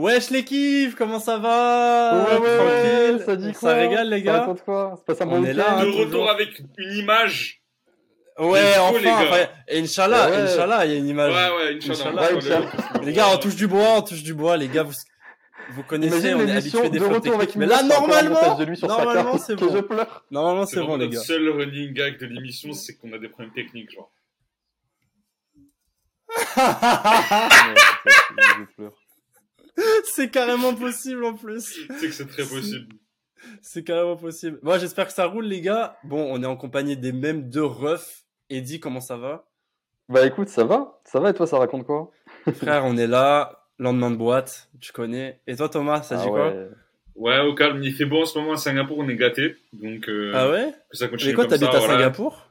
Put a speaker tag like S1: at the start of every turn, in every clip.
S1: Wesh l'équipe, comment ça va?
S2: Ouais, ouais,
S1: Tranquille,
S2: ouais, ça dit
S1: ça
S2: quoi?
S1: régale les
S2: Ça
S1: gars
S2: raconte quoi? C'est pas ça
S1: On
S2: mon
S1: est
S2: week-end?
S1: Là,
S3: de
S1: hein,
S3: retour
S1: toujours.
S3: avec une image.
S1: Ouais,
S3: Let's go,
S1: enfin,
S3: les gars.
S1: enfin, Inch'Allah,
S2: Ouais.
S1: Inch'Allah, il y a une
S3: Ouais,
S1: image.
S3: ouais, Inch'Allah.
S1: Inch'Allah.
S2: Ouais,
S3: Inch'Allah.
S2: Inch'Allah.
S1: Les gars, on touche du bois, on touche du bois, les gars, vous, vous connaissez,
S2: Imagine
S1: on est
S2: l'émission
S1: habitué des
S2: de
S1: fautes
S2: retour avec
S1: techniques.
S2: une
S1: Mais là,
S2: meuf, c'est encore un
S1: normalement,
S2: montage de lui sur sa
S1: normalement,
S2: carte,
S1: c'est
S2: que
S1: bon.
S2: je pleure.
S1: Normalement,
S3: C'est
S1: bon, les gars.
S3: seul running gag de l'émission, c'est qu'on a des problèmes techniques, genre.
S2: Je pleure.
S1: c'est carrément possible en plus.
S3: Tu sais que c'est très possible.
S1: C'est carrément possible. Moi, j'espère que ça roule, les gars. Bon, on est en compagnie des mêmes deux refs. Eddie, comment ça va?
S2: Bah écoute, ça va Ça va et toi, ça raconte quoi?
S1: Frère, on est là. Lendemain de boîte, tu connais. Et toi, Thomas, ça dit
S2: Ah
S1: quoi?
S2: ouais.
S3: Au calme, il fait beau en ce moment à Singapour, on est gâtés. Donc, euh,
S1: Ah ouais?
S3: que ça continue
S1: Mais quoi, t'habites à
S3: voilà.
S1: Singapour?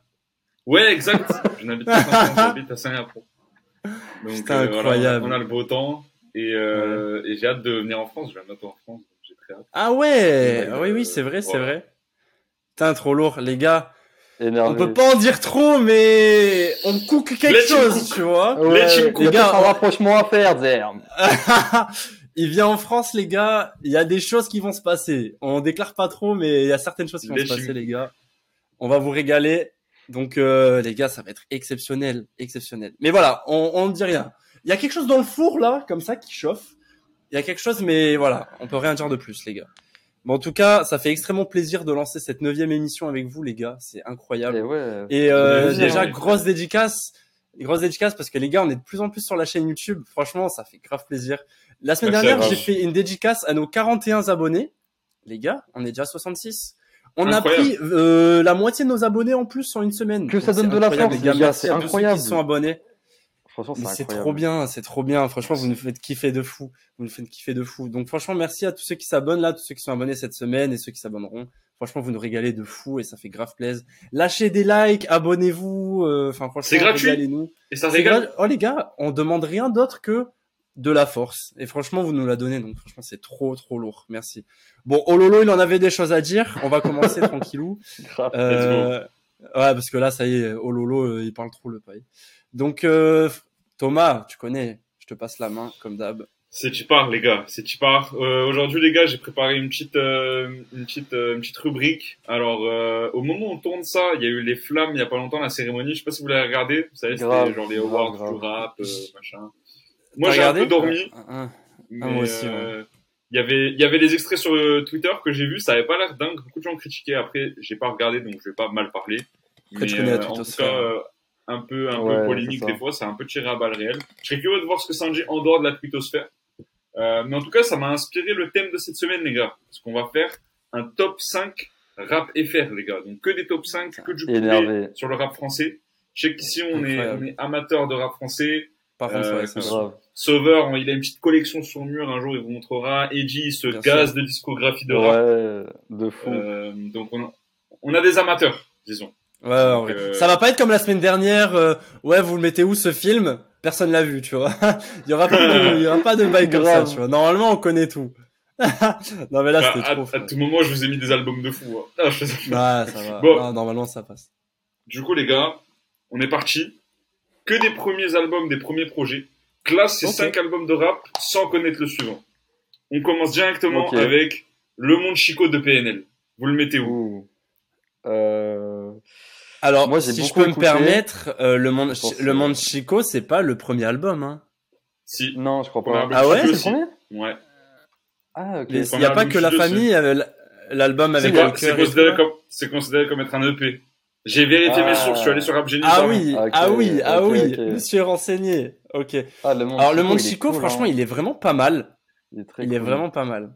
S3: Ouais, exact. Je n'habite pas à Singapour. Donc, euh, voilà,
S1: incroyable.
S3: on a le beau temps. Et, euh, et j'ai hâte de venir en France. Je vais bientôt en France. J'ai très hâte.
S1: Ah ouais
S3: Ouais,
S1: Ah Oui, oui, c'est vrai, c'est vrai. Putain, trop lourd. Les gars,
S2: Énervé.
S1: on peut pas en dire trop, mais on cook quelque
S3: Let
S1: chose,
S3: cook.
S1: tu vois.
S2: Ouais,
S3: Les
S2: il y a
S3: team
S1: les gars,
S2: un rapprochement à faire, Zerm.
S1: il vient en France, les gars. Il y a des choses qui vont se passer. On déclare pas trop, mais il y a certaines choses qui vont
S3: Les
S1: se passer, les gars. On va vous régaler. Donc, euh, les gars, ça va être exceptionnel, exceptionnel. Mais voilà, on, on ne dit rien. Il y a quelque chose dans le four là, comme ça, qui chauffe. Il y a quelque chose, mais voilà, on peut rien dire de plus, les gars. Bon, en tout cas, ça fait extrêmement plaisir de lancer cette neuvième émission avec vous, les gars. C'est incroyable.
S2: Et ouais.
S1: Et euh, déjà, grosse dédicace. Grosse dédicace parce que les gars, on est de plus en plus sur la chaîne YouTube. Franchement, ça fait grave plaisir. La semaine
S3: Merci
S1: dernière, j'ai fait une dédicace à nos 41 abonnés. Les gars, on est déjà 66. On
S3: Incroyable.
S1: a pris euh, la moitié de nos abonnés en plus en une semaine.
S2: Que ça donne de la
S1: incroyable,
S2: force,
S1: les gars.
S2: c'est
S1: tous ceux
S2: incroyable.
S1: qui sont abonnés.
S2: Franchement, c'est
S1: trop bien, c'est trop bien. Franchement, vous nous faites kiffer de fou. Vous nous faites kiffer de fou. Donc franchement, merci à tous ceux qui s'abonnent là, tous ceux qui sont abonnés cette semaine et ceux qui s'abonneront. Franchement, vous nous régalez de fou et ça fait grave plaisir. Lâchez des likes, abonnez-vous. euh, Enfin, franchement,
S3: C'est gratuit.
S1: régalez-nous.
S3: Et ça régale.
S1: Oh les gars, on demande rien d'autre que de la force. Et franchement, vous nous la donnez. Donc franchement, c'est trop trop lourd. Merci. Bon, Ololo, il en avait des choses à dire. On va commencer tranquillou.
S2: Grave.
S1: Euh, ouais, parce que là, ça y est, Ololo, euh, il parle trop le paille. Donc, euh, Thomas, tu connais, je te passe la main, comme d'hab.
S3: C'est tu pars, les gars. C'est tu pars. Euh, Aujourd'hui, les gars, j'ai préparé une petite, euh, une petite, euh, une petite rubrique. Alors, euh, au moment où on tourne ça, il y a eu les flammes il y a pas longtemps, la cérémonie. Je sais pas si vous l'avez regardé. Vous savez, c'était genre les awards
S2: grave.
S3: du rap, euh, machin. Moi, j'ai un peu dormi.
S1: Ah, ah.
S3: Mais,
S1: moi aussi, ouais.
S3: euh, il y avait, il y avait des extraits sur Twitter que j'ai vus. Ça avait pas l'air dingue. Beaucoup de gens critiquaient. Après, j'ai pas regardé, donc je vais pas mal parler.
S1: Après, tu
S3: Mais,
S1: connais la
S3: en tout cas, un peu, un
S2: Ouais,
S3: peu polémique des fois. C'est un peu tiré à balles réelles. Je serais curieux de voir ce que ça en dit en dehors de la twittosphère. Euh, mais en tout cas, ça m'a inspiré le thème de cette semaine, les gars. Parce qu'on va faire un top 5 rap FR, les gars. Donc que des top 5, que du poulet sur le rap français. Je sais qu'ici, on est, on est amateur de rap français.
S1: Par contre,
S3: euh,
S1: ouais, c'est.
S2: Grave.
S3: Sauveur, il a une petite collection sur le mur, un jour il vous montrera. Edgy,
S1: Bien
S3: gaz
S1: sûr.
S3: de discographie de rap.
S2: Ouais, de fou.
S3: Euh, donc on a, on a des amateurs, disons.
S1: Ouais, en vrai.
S3: euh,
S1: Ça va pas être comme la semaine dernière. euh, ouais, vous le mettez où ce film? Personne l'a vu, tu vois. il y aura pas de, il y aura pas de bail comme ça,
S2: Grave.
S1: tu vois. Normalement, on connaît tout. non, mais là,
S3: Bah,
S1: c'était
S3: à,
S1: trop.
S3: à
S1: frère.
S3: tout moment, je vous ai mis des albums de fou. hein. Ah, je
S1: Ouais, ça va.
S3: Bon.
S1: Non, normalement, ça passe.
S3: Du coup, les gars, on est parti. Que des premiers albums, des premiers projets. Classe ces cinq albums de rap sans connaître le suivant. On commence directement avec Le Monde Chico de PNL. Vous le mettez où?
S2: Ouh. Euh...
S1: Alors,
S2: Moi,
S1: si je peux me permettre, euh, le monde, le monde Chico, c'est pas le premier album, hein.
S3: Si.
S2: Non, je crois pas.
S1: Ah ouais
S2: C'est premier
S3: Ouais.
S2: Ah, ok.
S1: Il n'y a pas que la famille, euh, l'album avec le
S3: C'est considéré comme, c'est considéré comme être un EP. J'ai vérifié mes
S2: Ah.
S3: sources, je suis allé sur Rap
S1: Ah oui,
S2: Ok,
S1: ah oui, ah
S2: ok,
S1: oui, monsieur renseigné. Ok.
S2: Ah, le monde
S1: Alors le monde Chico,
S2: cool,
S1: franchement,
S2: hein.
S1: il est vraiment pas mal.
S2: il est, très
S1: Il est
S2: cool.
S1: vraiment pas mal.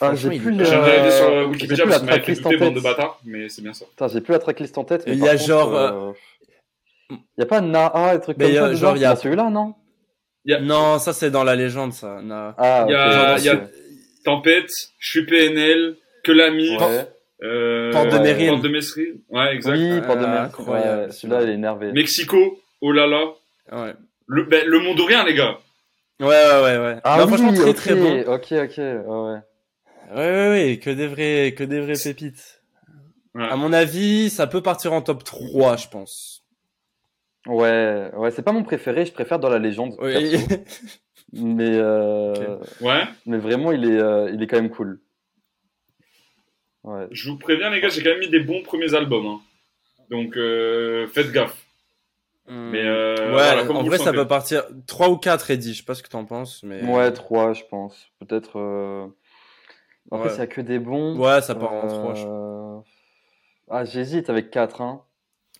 S2: Ah, j'ai
S1: il
S2: plus le-
S3: sur
S2: Euh,
S3: euh, Wikipédia
S2: la tracklist en
S3: de
S2: tête.
S3: bâtards, mais c'est bien ça.
S2: Putain, j'ai plus la tracklist en tête.
S1: Il y a
S2: contre,
S1: genre,
S2: euh, Il y a pas Naa, des trucs
S1: Mais
S2: comme
S1: il y a
S2: ça.
S1: genre, il y a-
S2: celui-là, non?
S1: Non, ça c'est dans la légende, ça.
S2: Ah,
S3: Il y
S2: ok,
S3: a-
S2: ok.
S3: il y a- Tempête, je suis PNL, que l'ami,
S2: Ouais.
S3: euh,
S1: Porte de Mérine.
S3: Porte de Messrine. Ouais, exact.
S2: Oui, Port de
S1: Ah, incroyable.
S2: Ouais, Celui-là, il est énervé.
S3: Mexico, oh là là.
S1: Ouais.
S3: Le, ben, le monde de rien, les gars.
S1: Ouais, ouais, ouais, ouais.
S2: Ah
S1: non,
S2: oui,
S1: franchement, très très bon.
S2: Ok, ok, ouais, ouais.
S1: Ouais, ouais, que des vrais, que des vrais pépites.
S3: Ouais.
S1: À mon avis, ça peut partir en top 3, je pense.
S2: Ouais, ouais, c'est pas mon préféré, je préfère dans la légende.
S1: Oui.
S2: Mais, euh,
S3: Ouais.
S2: mais vraiment, il est, euh, il est quand même cool. Ouais.
S3: Je vous préviens, les gars, j'ai quand même mis des bons premiers albums. hein. Donc, euh, faites gaffe. Mais euh,
S1: ouais,
S3: voilà,
S1: en vrai, ça peut partir 3 ou 4 Eddie, je sais pas ce que t'en penses, mais.
S2: Ouais, 3, je pense. Peut-être. euh, Après,
S1: Ouais.
S2: s'il y a que des bons.
S1: Ouais, ça part en 3, je
S2: euh, Ah, j'hésite avec 4, hein.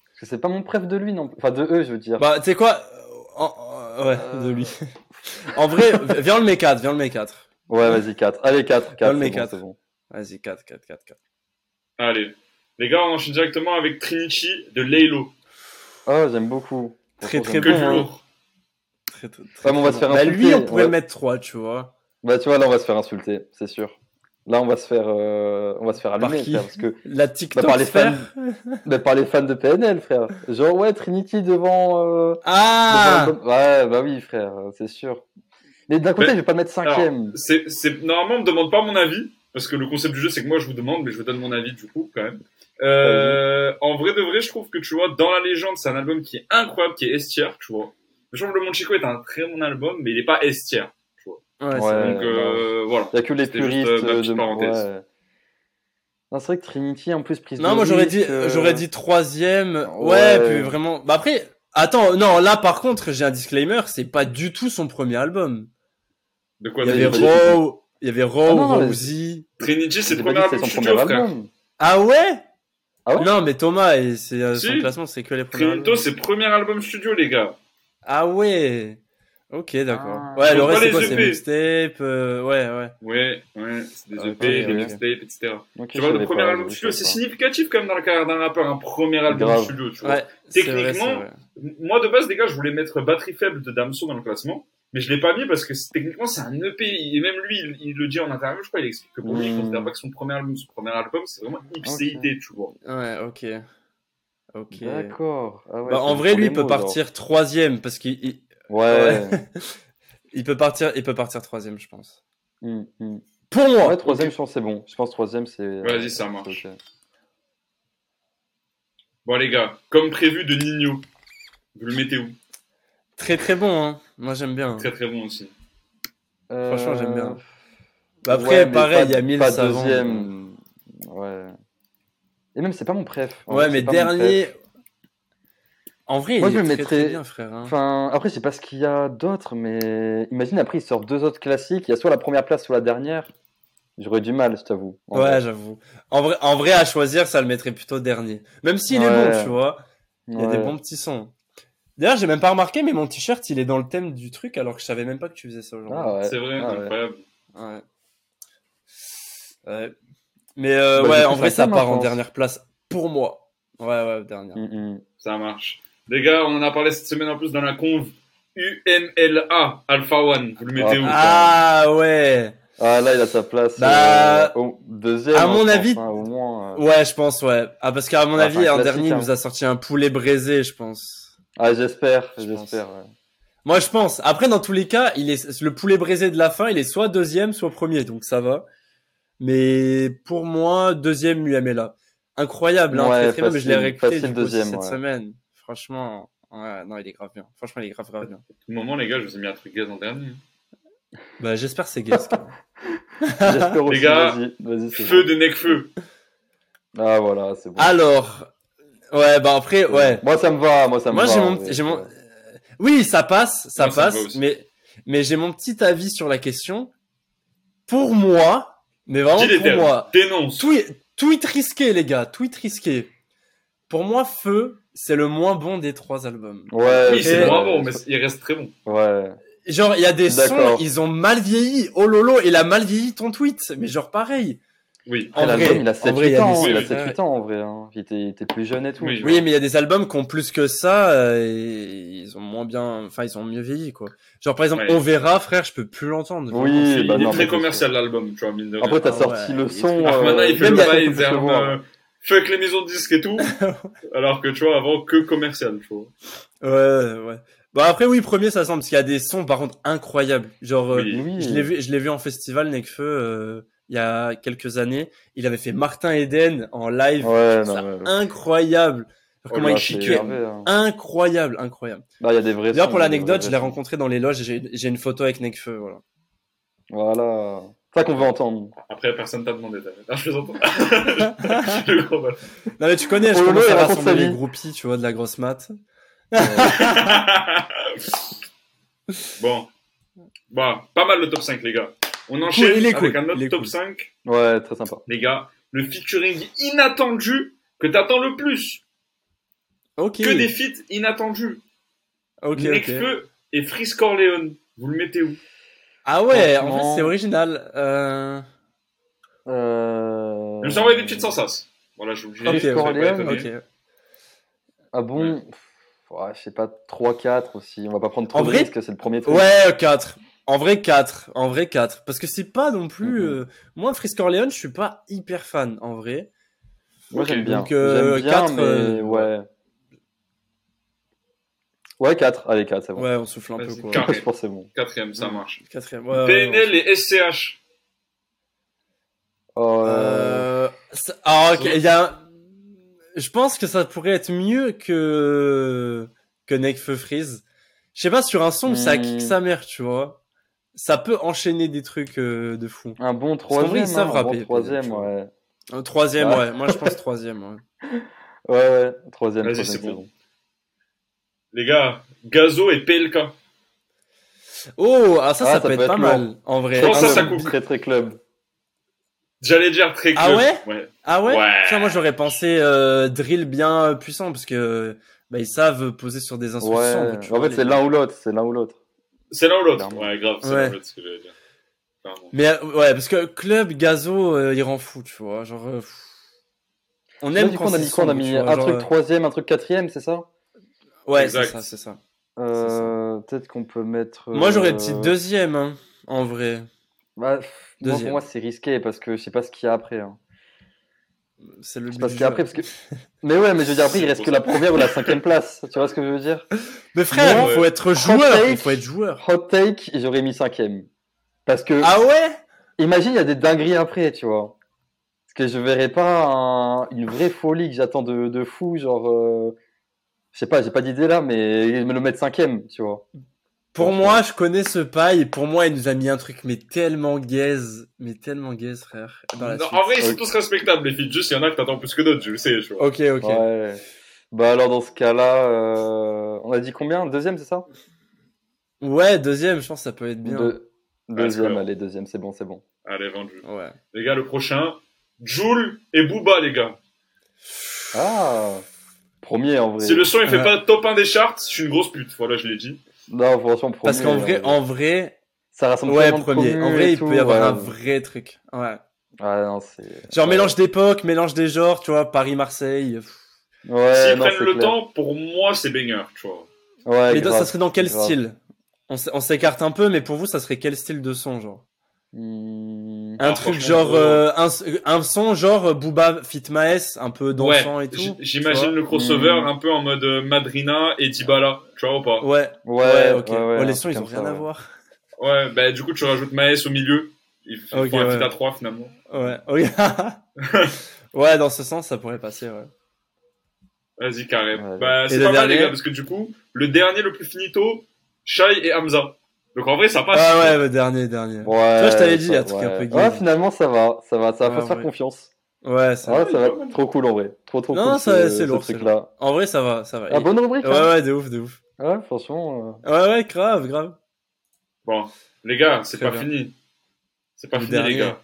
S2: Parce que c'est pas mon préf de lui, non Enfin, de eux, je veux dire.
S1: Bah, tu sais quoi? En- Ouais, de lui. en vrai, viens on le met 4, viens on le met 4.
S2: Ouais, vas-y, 4. Allez, 4, 4.
S1: le met
S2: c'est bon,
S1: quatre.
S2: c'est bon.
S1: Vas-y, 4, 4, 4, 4.
S3: Allez. Les gars, on enchaîne directement avec Trinity de Laylo.
S2: Oh, j'aime beaucoup.
S1: Très, très
S3: du
S1: bon, hein.
S3: lourd.
S1: Très, très,
S2: Ouais, mais on va se faire
S1: Bah, lui,
S2: insulter,
S1: on pourrait
S2: ouais.
S1: le mettre 3, tu vois.
S2: Bah, tu vois, là, on va se faire insulter, c'est sûr. Là, on va se faire, euh, on va se faire
S1: Par
S2: allumer,
S1: qui
S2: frère, parce que
S1: La TikTok
S2: Bah, par les
S1: sphère.
S2: bah, par les fans de PNL, frère. Genre, ouais, Trinity devant. Euh,
S1: Ah
S2: devant- Ouais, bah oui, frère, c'est sûr. Mais d'un côté,
S3: Mais-
S2: je vais pas mettre cinquième.
S3: C'est, c'est, normalement, on me demande pas mon avis, parce que le concept du jeu, c'est que moi, je vous demande, mais je vous donne mon avis, du coup, quand même. Euh, en vrai de vrai, je trouve que, tu vois, dans la légende, c'est un album qui est incroyable, qui est estière, tu vois. Je trouve que Le Monde Chico est un très bon album, mais il est pas estière.
S1: Ouais,
S2: Ouais.
S1: c'est vrai.
S3: Donc, euh, voilà.
S2: Il y a que les
S3: juste,
S2: puristes
S3: euh,
S2: euh, de.
S3: parenthèse.
S2: C'est vrai que Trinity, en plus, prise
S1: Non,
S2: de
S1: moi j'aurais dit,
S2: euh,
S1: j'aurais dit troisième. Ouais,
S2: Ouais.
S1: puis vraiment. Bah après, attends, non, là par contre, j'ai un disclaimer, c'est pas du tout son premier album.
S3: De quoi
S1: Il y avait Raw, il y avait Raw,
S2: Ah
S1: Rosie.
S3: Trinity, c'est le premier album
S2: son premier album.
S1: Ah ouais?
S2: Ah ouais?
S1: Non, mais Thomas, et c'est euh, son
S3: Si.
S1: classement, c'est que les premiers
S3: Trinito,
S1: albums.
S3: c'est le premier album studio, les gars.
S1: Ah ouais. Ok, d'accord.
S2: Ah.
S1: ouais, le reste c'est quoi
S3: les
S1: C'est
S3: EP.
S1: mixtape, euh, ouais, ouais.
S3: Ouais, ouais, c'est des
S2: Ah,
S3: EP, des
S2: ok.
S3: mixtapes, etc.
S2: Ok,
S3: Tu
S2: je
S3: vois, le premier
S2: pas,
S3: album studio, c'est significatif quand même dans la carrière d'un rappeur, un premier album
S2: Grave.
S3: studio, tu vois.
S1: Ouais,
S3: Techniquement,
S1: vrai.
S3: Moi, de base, les gars, je voulais mettre Batterie Faible de Damso dans le classement, mais je l'ai pas mis parce que c'est- techniquement, c'est un EP, et même lui, il, il le dit en interview, je crois, il explique que pour lui, il
S2: Hmm.
S3: considère pas que son premier album, son premier album, c'est vraiment ipséité, tu vois.
S1: Ouais, ok. Ok.
S2: D'accord. Ah ouais,
S1: Bah, en vrai, lui, il peut partir troisième parce qu'il il,
S2: Ouais.
S1: il peut partir, il peut partir troisième, je pense.
S2: Hum, hum.
S1: Pour moi.
S2: Ouais, troisième, je pense que c'est bon. Je pense troisième, c'est.
S3: Vas-y, ça marche. Bon, les gars, comme prévu de Nino, vous le mettez où?
S1: Très très bon, hein. Moi j'aime bien.
S3: Très très bon aussi.
S1: Franchement, j'aime bien.
S2: Euh,
S1: Bah, après,
S2: ouais,
S1: pareil, il y a mille
S2: pas
S1: savants.
S2: deuxième. Ouais. Et même, c'est pas mon préf.
S1: Ouais, mais dernier. En vrai,
S2: Moi,
S1: il
S2: je
S1: est
S2: le
S1: très,
S2: mettrais-
S1: très bien, frère. hein.
S2: Enfin, après, je sais pas ce qu'il y a d'autre, mais imagine après, ils sortent deux autres classiques. Il y a soit la première place, soit la dernière. J'aurais du mal, je t'avoue.
S1: Ouais, j'avoue. En vrai, en vrai, à choisir, ça le mettrait plutôt dernier. Même s'il est bon, tu vois. Il y a des bons petits sons. D'ailleurs, j'ai même pas remarqué, mais mon t-shirt, il est dans le thème du truc, alors que je savais même pas que tu faisais ça aujourd'hui.
S2: Ah ouais.
S3: C'est vrai,
S2: Ah
S3: incroyable.
S1: Ouais. Ouais. Mais euh,
S2: Bah,
S1: ouais, en vrai, ça part en dernière place pour moi. Ouais, ouais, dernière.
S2: Hum, hum.
S3: Ça marche. Les gars, on en a parlé cette semaine en plus dans la conve. UMLA Alpha One, vous le mettez
S2: Ah,
S3: où
S1: Ah ouais.
S2: Ah, là, il a sa place.
S1: Bah,
S2: euh, au deuxième.
S1: à
S2: hein,
S1: mon
S2: pense,
S1: avis-
S2: hein, au moins. euh.
S1: Ouais, je pense, ouais. Ah, parce qu'à mon
S2: Ah,
S1: avis,
S2: un
S1: dernier, il
S2: hein.
S1: nous a sorti un poulet braisé, je pense.
S2: Ah, j'espère,
S1: Je
S2: j'espère. ouais.
S1: Moi, je pense. Après, dans tous les cas, il est le poulet braisé de la fin, il est soit deuxième, soit premier, donc ça va. Mais pour moi, deuxième UMLA. Incroyable, hein,
S2: Ouais,
S1: très très bien, mais je l'ai réécouté
S2: facile
S1: du coup, aussi
S2: deuxième,
S1: cette
S2: ouais.
S1: semaine. Franchement, ouais, non, il est grave bien. Franchement, il est grave grave bien.
S3: Au moment, les gars, je vous ai mis un truc gaz en dernier.
S1: Bah, j'espère que c'est Guest.
S2: J'espère aussi.
S3: gars,
S2: vas-y, vas-y, c'est
S3: Feu
S2: bon.
S3: de Necfeu.
S2: Ah, voilà, c'est bon.
S1: Alors, ouais, bah après, ouais.
S2: Moi, ça me va, moi, ça me
S1: Moi,
S2: va.
S1: j'ai
S2: en
S1: mon,
S2: vrai.
S1: j'ai mon, oui, ça passe, ça
S3: Moi,
S1: passe, mais, mais j'ai mon petit avis sur la question. Pour moi, mais vraiment
S3: les
S1: pour
S3: termes.
S1: moi,
S3: Dénonce.
S1: tweet, tweet risqué, les gars, tweet risqué. Pour moi, Feu, c'est le moins bon des trois albums.
S2: Ouais,
S3: Oui, c'est
S1: Et-
S3: moins bon, mais il reste très bon.
S2: Ouais.
S1: Genre, il y a des sons, ils ont mal vieilli. Oh lolo, il a mal vieilli ton tweet. Mais genre pareil.
S3: Oui.
S1: En vrai,
S2: l'album, il a
S1: en
S2: 7
S1: vrai, il y a
S2: 8
S1: des
S2: ans,
S3: sons,
S2: il a
S3: oui.
S2: 7 8 ans en vrai. hein. Il, était, il était plus jeune et tout.
S3: Oui.
S1: Oui, mais il y a des albums qui ont plus que ça, euh, et ils ont moins bien, enfin, ils ont mieux vieilli, quoi. Genre, par exemple,
S3: Ouais.
S1: On verra, frère, je peux plus l'entendre.
S2: Oui,
S1: Vraiment,
S3: Il
S2: bah
S3: est
S2: non,
S3: très commercial l'album, tu vois, mine de rien.
S2: Après, t'as
S1: Ah
S2: sorti
S1: ouais,
S2: le son.
S3: Ah, maintenant, il fait
S1: même
S3: le
S1: il y a
S3: bail,
S2: quelques
S3: c'est un,
S2: plus
S3: euh, fuck les maisons de disques et tout. alors que, tu vois, avant, que commercial, tu vois.
S1: Ouais, ouais. Bon, après, oui, premier, ça semble, parce qu'il y a des sons, par contre, incroyables. Genre, euh,
S3: Oui.
S2: Oui.
S1: je l'ai vu, je l'ai vu en festival, Nekfeu, euh, il y a quelques années. Il avait fait Martin Eden en live.
S2: Ouais,
S1: Ça
S2: non, ouais.
S1: incroyable. comment
S2: Bah,
S1: il chiquait.
S2: hein.
S1: Incroyable, incroyable.
S2: Bah, il y a des vrais
S1: D'ailleurs, pour l'anecdote, je l'ai rencontré dans les loges j'ai j'ai une photo avec Nekfeu, voilà.
S2: Voilà. C'est ça qu'on veut entendre.
S3: Après, personne t'a demandé. Ah, je plaisante. Gros.
S1: Non, mais tu connais, je
S2: Oh,
S1: commence à rassembler les groupies, tu vois, de la grosse mat.
S3: bon. Bon, pas mal le top 5, les gars. On enchaîne
S1: est
S3: avec
S1: cool,
S3: un autre top
S1: cool.
S3: 5,
S2: Ouais, très sympa.
S3: les gars. Le featuring inattendu que t'attends le plus.
S1: Ok.
S3: Que des feats inattendus.
S1: Ok, ok.
S3: Nekfeu et Freeze Corleone. Vous le mettez où?
S1: Ah ouais, en fait, c'est original. Euh...
S2: Euh...
S3: Je me suis envoyé des petites sensaces. Voilà, je vous le dis.
S1: Ok,
S3: vous allez pas
S2: Corleone,
S3: étonner.
S1: ok.
S2: Ah bon Pff, ouais, Je sais pas, 3-4 aussi. On va pas prendre trop
S1: En
S2: de
S1: vrai
S2: risques, c'est le premier truc.
S1: Ouais, 4. En vrai, 4. En vrai, 4. Parce que c'est pas non plus.
S2: Mhm.
S1: euh, Moi, Frisk Corleone, je suis pas hyper fan, en vrai.
S2: Moi
S3: Ok,
S2: j'aime bien.
S1: donc, euh,
S2: bien,
S1: quatre,
S2: mais
S1: euh,
S2: ouais. Ouais, 4. Allez, 4, c'est bon.
S1: Ouais, on souffle un peu, quoi.
S3: carré.
S2: je pense que c'est bon.
S3: Quatrième, ça
S1: Mm.
S3: marche.
S1: Quatrième. Ouais,
S3: PNL
S1: ouais.
S3: et SCH.
S2: Oh,
S1: Euh... ça- Ah, ok. Il y a... Je pense que ça pourrait être mieux que que Nekfeu Freeze. Je sais pas, sur un son où ça
S2: Hmm.
S1: kick sa mère, tu vois. Ça peut enchaîner des trucs euh, de fou.
S2: Un bon
S1: vrai,
S2: troisième.
S1: ils savent
S2: hein, un bon troisième, ouais.
S1: Un troisième,
S2: Ouais.
S1: ouais. Moi, je pense troisième, ouais.
S2: Ouais, ouais, troisième,
S3: Vas-y, c'est bon. Les gars, Gazo et PLK.
S1: Oh, ah, ça,
S2: Ah,
S1: ça,
S2: ça
S1: peut
S2: peut
S1: être
S2: être
S1: pas mal, en vrai.
S3: Je pense que ça,
S1: Ah,
S3: ça
S1: non,
S3: coupe.
S2: Très, très club.
S3: J'allais dire très
S1: Ah
S3: club.
S1: ouais Ah ouais,
S3: Ouais.
S1: Tiens, moi j'aurais pensé euh, drill bien euh, puissant parce que bah, ils savent poser sur des instruments.
S2: Ouais. En
S1: vois,
S2: fait, c'est l'un ou l'autre. C'est l'un ou l'autre.
S3: C'est l'un ou l'autre. Ouais, grave, c'est
S1: Ouais.
S3: l'un ou l'autre, ce que j'allais dire. Clairement.
S1: Mais euh, ouais, parce que club gazo, euh, il rend fou, tu vois. Genre, euh, on
S2: Là,
S1: aime
S2: du coup,
S1: quand
S2: on a mis quoi? On a mis un
S1: genre,
S2: truc troisième, un truc quatrième, c'est ça?
S1: Ouais, c'est
S3: Exact.
S1: ça, c'est ça.
S2: euh, Peut-être qu'on peut mettre.
S1: Moi j'aurais
S2: euh,
S1: petit deuxième, hein, en vrai.
S2: Bah, pff, moi,
S1: Deuxième.
S2: pour moi, c'est risqué parce que je sais pas ce qu'il y a après. Hein.
S1: C'est le
S2: Je sais
S1: but
S2: pas
S1: du
S2: ce qu'il y a
S1: jeu.
S2: après parce que. Mais ouais, mais je veux dire, après, il reste que la première ou la cinquième place. Tu vois ce que je veux dire?
S1: Mais frère,
S3: Moi,
S1: il faut être joueur,
S2: take.
S1: il faut être joueur.
S2: Hot take, j'aurais mis cinquième. Parce que,
S1: Ah ouais?
S2: imagine, il y a des dingueries après, tu vois. Parce que je verrais pas un- une vraie folie que j'attends de, de fou, genre. euh, Je sais pas, j'ai pas d'idée là, mais me le mettre cinquième, tu vois.
S1: Pour moi, je connais ce paille. Pour moi, il nous a mis un truc, mais tellement gaze. Mais tellement gaze, frère. Dans la
S3: Non,
S1: suite.
S3: en vrai, ils sont tous respectables, les filles. Juste, il y en a que t'attends plus que d'autres, je le sais, tu vois.
S1: Ok, ok.
S2: Ouais. Bah alors, dans ce cas-là, euh, on a dit combien? Deuxième, c'est ça?
S1: Ouais, deuxième, je pense que ça peut être bien.
S2: Deux- Deuxième, allez, deuxième, c'est bon, c'est bon.
S3: Allez, vendu.
S1: Ouais.
S3: Les gars, le prochain, Joule et Booba, les gars.
S2: Ah Premier en vrai.
S3: Si le son, il fait
S1: Ouais.
S3: pas top 1 des charts, je suis une grosse pute. Voilà, je l'ai dit.
S2: Non, franchement, premier.
S1: Parce qu'en vrai,
S2: euh,
S1: en vrai,
S2: ça rassemble
S1: ouais, premier. En vrai, il
S2: tout,
S1: peut y avoir
S2: ouais.
S1: un vrai truc. Ouais.
S2: Ah non, c'est.
S1: Genre
S2: ouais.
S1: mélange d'époque, mélange des genres, tu vois, Paris-Marseille.
S2: Ouais,
S3: S'ils prennent le
S2: clair.
S3: temps, pour moi, c'est banger, tu vois.
S2: Ouais,
S1: mais
S2: grave,
S1: ça serait dans quel
S2: grave.
S1: style? On s'écarte un peu, mais pour vous, ça serait quel style de son, genre?
S2: Hmm,
S1: Un
S3: Ah,
S1: truc genre, euh, un, un son genre euh, Booba Fit Maes, un peu dansant
S3: ouais,
S1: et tout.
S3: j'imagine le crossover
S2: Mm.
S3: un peu en mode euh, Madrina et Dybala, tu vois ou pas?
S1: Ouais,
S2: Ouais,
S1: ouais, ok.
S2: ouais, ouais,
S1: Oh, les sons, ils ont rien
S2: ça,
S1: à voir.
S3: Ouais, bah du coup, tu rajoutes Maes au milieu. Ils font
S1: Ok,
S3: un
S1: ouais.
S3: fit à 3 finalement.
S1: Ouais, oui. ouais, dans ce sens, ça pourrait passer, ouais.
S3: Vas-y, carré.
S2: Ouais.
S3: Bah, c'est
S1: le
S3: pas mal, les
S1: dernier
S3: gars, parce que du coup, le dernier le plus finito, Shai et Hamza. Donc en vrai, ça passe.
S1: Ah ouais, le dernier, dernier.
S2: Ouais,
S1: vois, je t'avais dit,
S2: ça-
S1: un truc un peu gay.
S2: Ouais, finalement, ça va, ça va, ça va,
S1: Ouais,
S2: faut se faire
S1: ouais.
S2: confiance.
S1: Ouais, ça
S2: Ouais,
S1: va.
S2: ça va trop cool en vrai. Trop, trop
S1: Non,
S2: cool.
S1: ça-
S2: ce-
S1: c'est
S2: ce
S1: lourd, c'est
S2: truc-là.
S1: En vrai, ça va, ça va.
S2: Ah, bonne rubrique,
S1: Ouais,
S2: hein.
S1: ouais, de ouf, de ouf.
S2: Ouais, franchement. euh,
S1: Ouais, ouais, grave, grave.
S3: Bon, les gars, c'est pas
S1: bien.
S3: fini. C'est pas
S1: Le
S3: fini,
S1: dernier.
S3: les gars.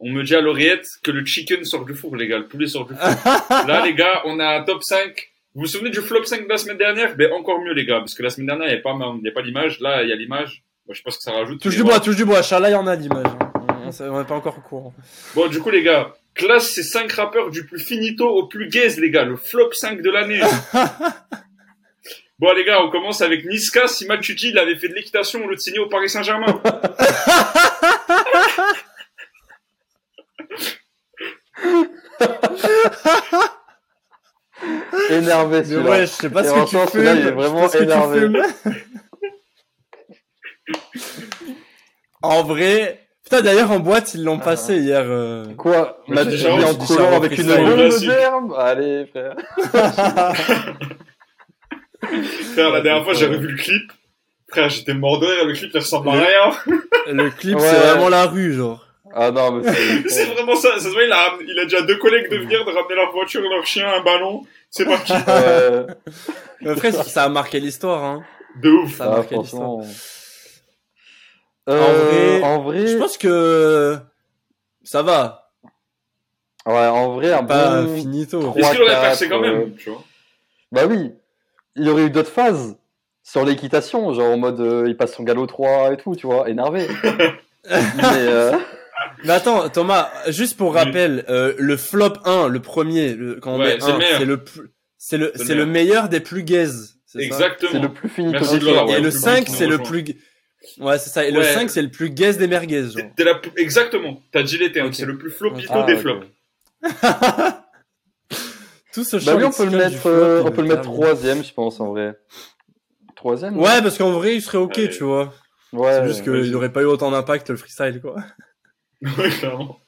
S3: On me dit à l'oreillette que le chicken sort du four, les gars. Le poulet sort du four. Là, les gars, on a un top 5. Vous vous souvenez du flop 5 de la semaine dernière? Ben encore mieux, les gars. Parce que la semaine dernière, il n'y avait pas, il y a pas l'image. Là, il y a l'image. Moi, je ce que ça rajoute.
S1: touche du bois, touche du bois. Charles, là, il y en a l'image. hein. On- On on n'est pas encore au courant.
S3: Bon, du coup, les gars, classe ces 5 rappeurs du plus finito au plus gaze, les gars. Le flop 5 de l'année. bon, les gars, on commence avec Niska. Si Matucci, il avait fait de l'équitation au lieu de signer au Paris Saint-Germain.
S2: Énervé,
S1: Mais
S2: celui-là.
S1: ouais, je sais pas
S2: Et
S1: ce
S2: en
S1: que tu fais.
S2: celui-là, il est vraiment énervé.
S1: en vrai, Putain, d'ailleurs, en boîte, ils l'ont
S2: Ah.
S1: passé hier. euh.
S2: Quoi? M'a
S3: déjà
S2: en
S1: ça,
S2: avec une d'herbe Allez, frère.
S3: Frère, la dernière fois, j'ai revu le clip. Frère, j'étais mort de rire. Le clip, il ressemble à rien.
S1: Le clip,
S2: Ouais.
S1: c'est vraiment la rue, genre.
S2: Ah non, mais
S3: C'est
S2: c'est.
S3: vraiment ça. Ça se voit, il a, il a déjà deux collègues de venir de ramener leur voiture, leur chien, un ballon. C'est parti.
S2: Ouais.
S1: Mais Après, ça a marqué l'histoire, hein.
S3: De ouf.
S1: Ça a
S2: Ah,
S1: marqué l'histoire.
S2: franchement. Euh,
S1: vrai,
S2: en vrai,
S1: Je pense que ça va.
S2: ouais, en vrai, un
S1: Pas
S2: bon.
S1: finito.
S2: Trois,
S3: Est-ce qu'il aurait percé quand même,
S2: euh,
S3: tu vois?
S2: Bah oui, il y aurait eu d'autres phases sur l'équitation, genre en mode euh, il passe son galop 3 et tout, tu vois, énervé. Mais euh,
S1: Mais attends, Thomas, juste pour
S3: Oui.
S1: rappel, euh, le flop 1, le premier, le, quand on
S3: Ouais,
S1: met
S3: c'est le
S1: 1,
S3: meilleur.
S1: c'est le plus, c'est le, meilleur des plus gaze. c'est ça
S3: Exactement.
S2: c'est le plus films.
S1: Et le
S3: plus
S1: 5,
S3: gaze,
S1: c'est le plus, ouais, c'est ça. Et le
S3: Ouais.
S1: 5, c'est le plus gaze des merguez, genre.
S3: La Exactement. T'as dit les termes. C'est le plus flopito
S2: Ah,
S3: des flops.
S1: Tout ce
S2: Bah lui, on peut le mettre, euh, on peut le mettre troisième, je pense, en vrai. Troisième
S1: Ouais, parce qu'en vrai, il serait ok, tu vois.
S2: Ouais.
S1: c'est juste qu'il n'aurait pas eu autant d'impact le freestyle, quoi.
S3: Ouais, clairement.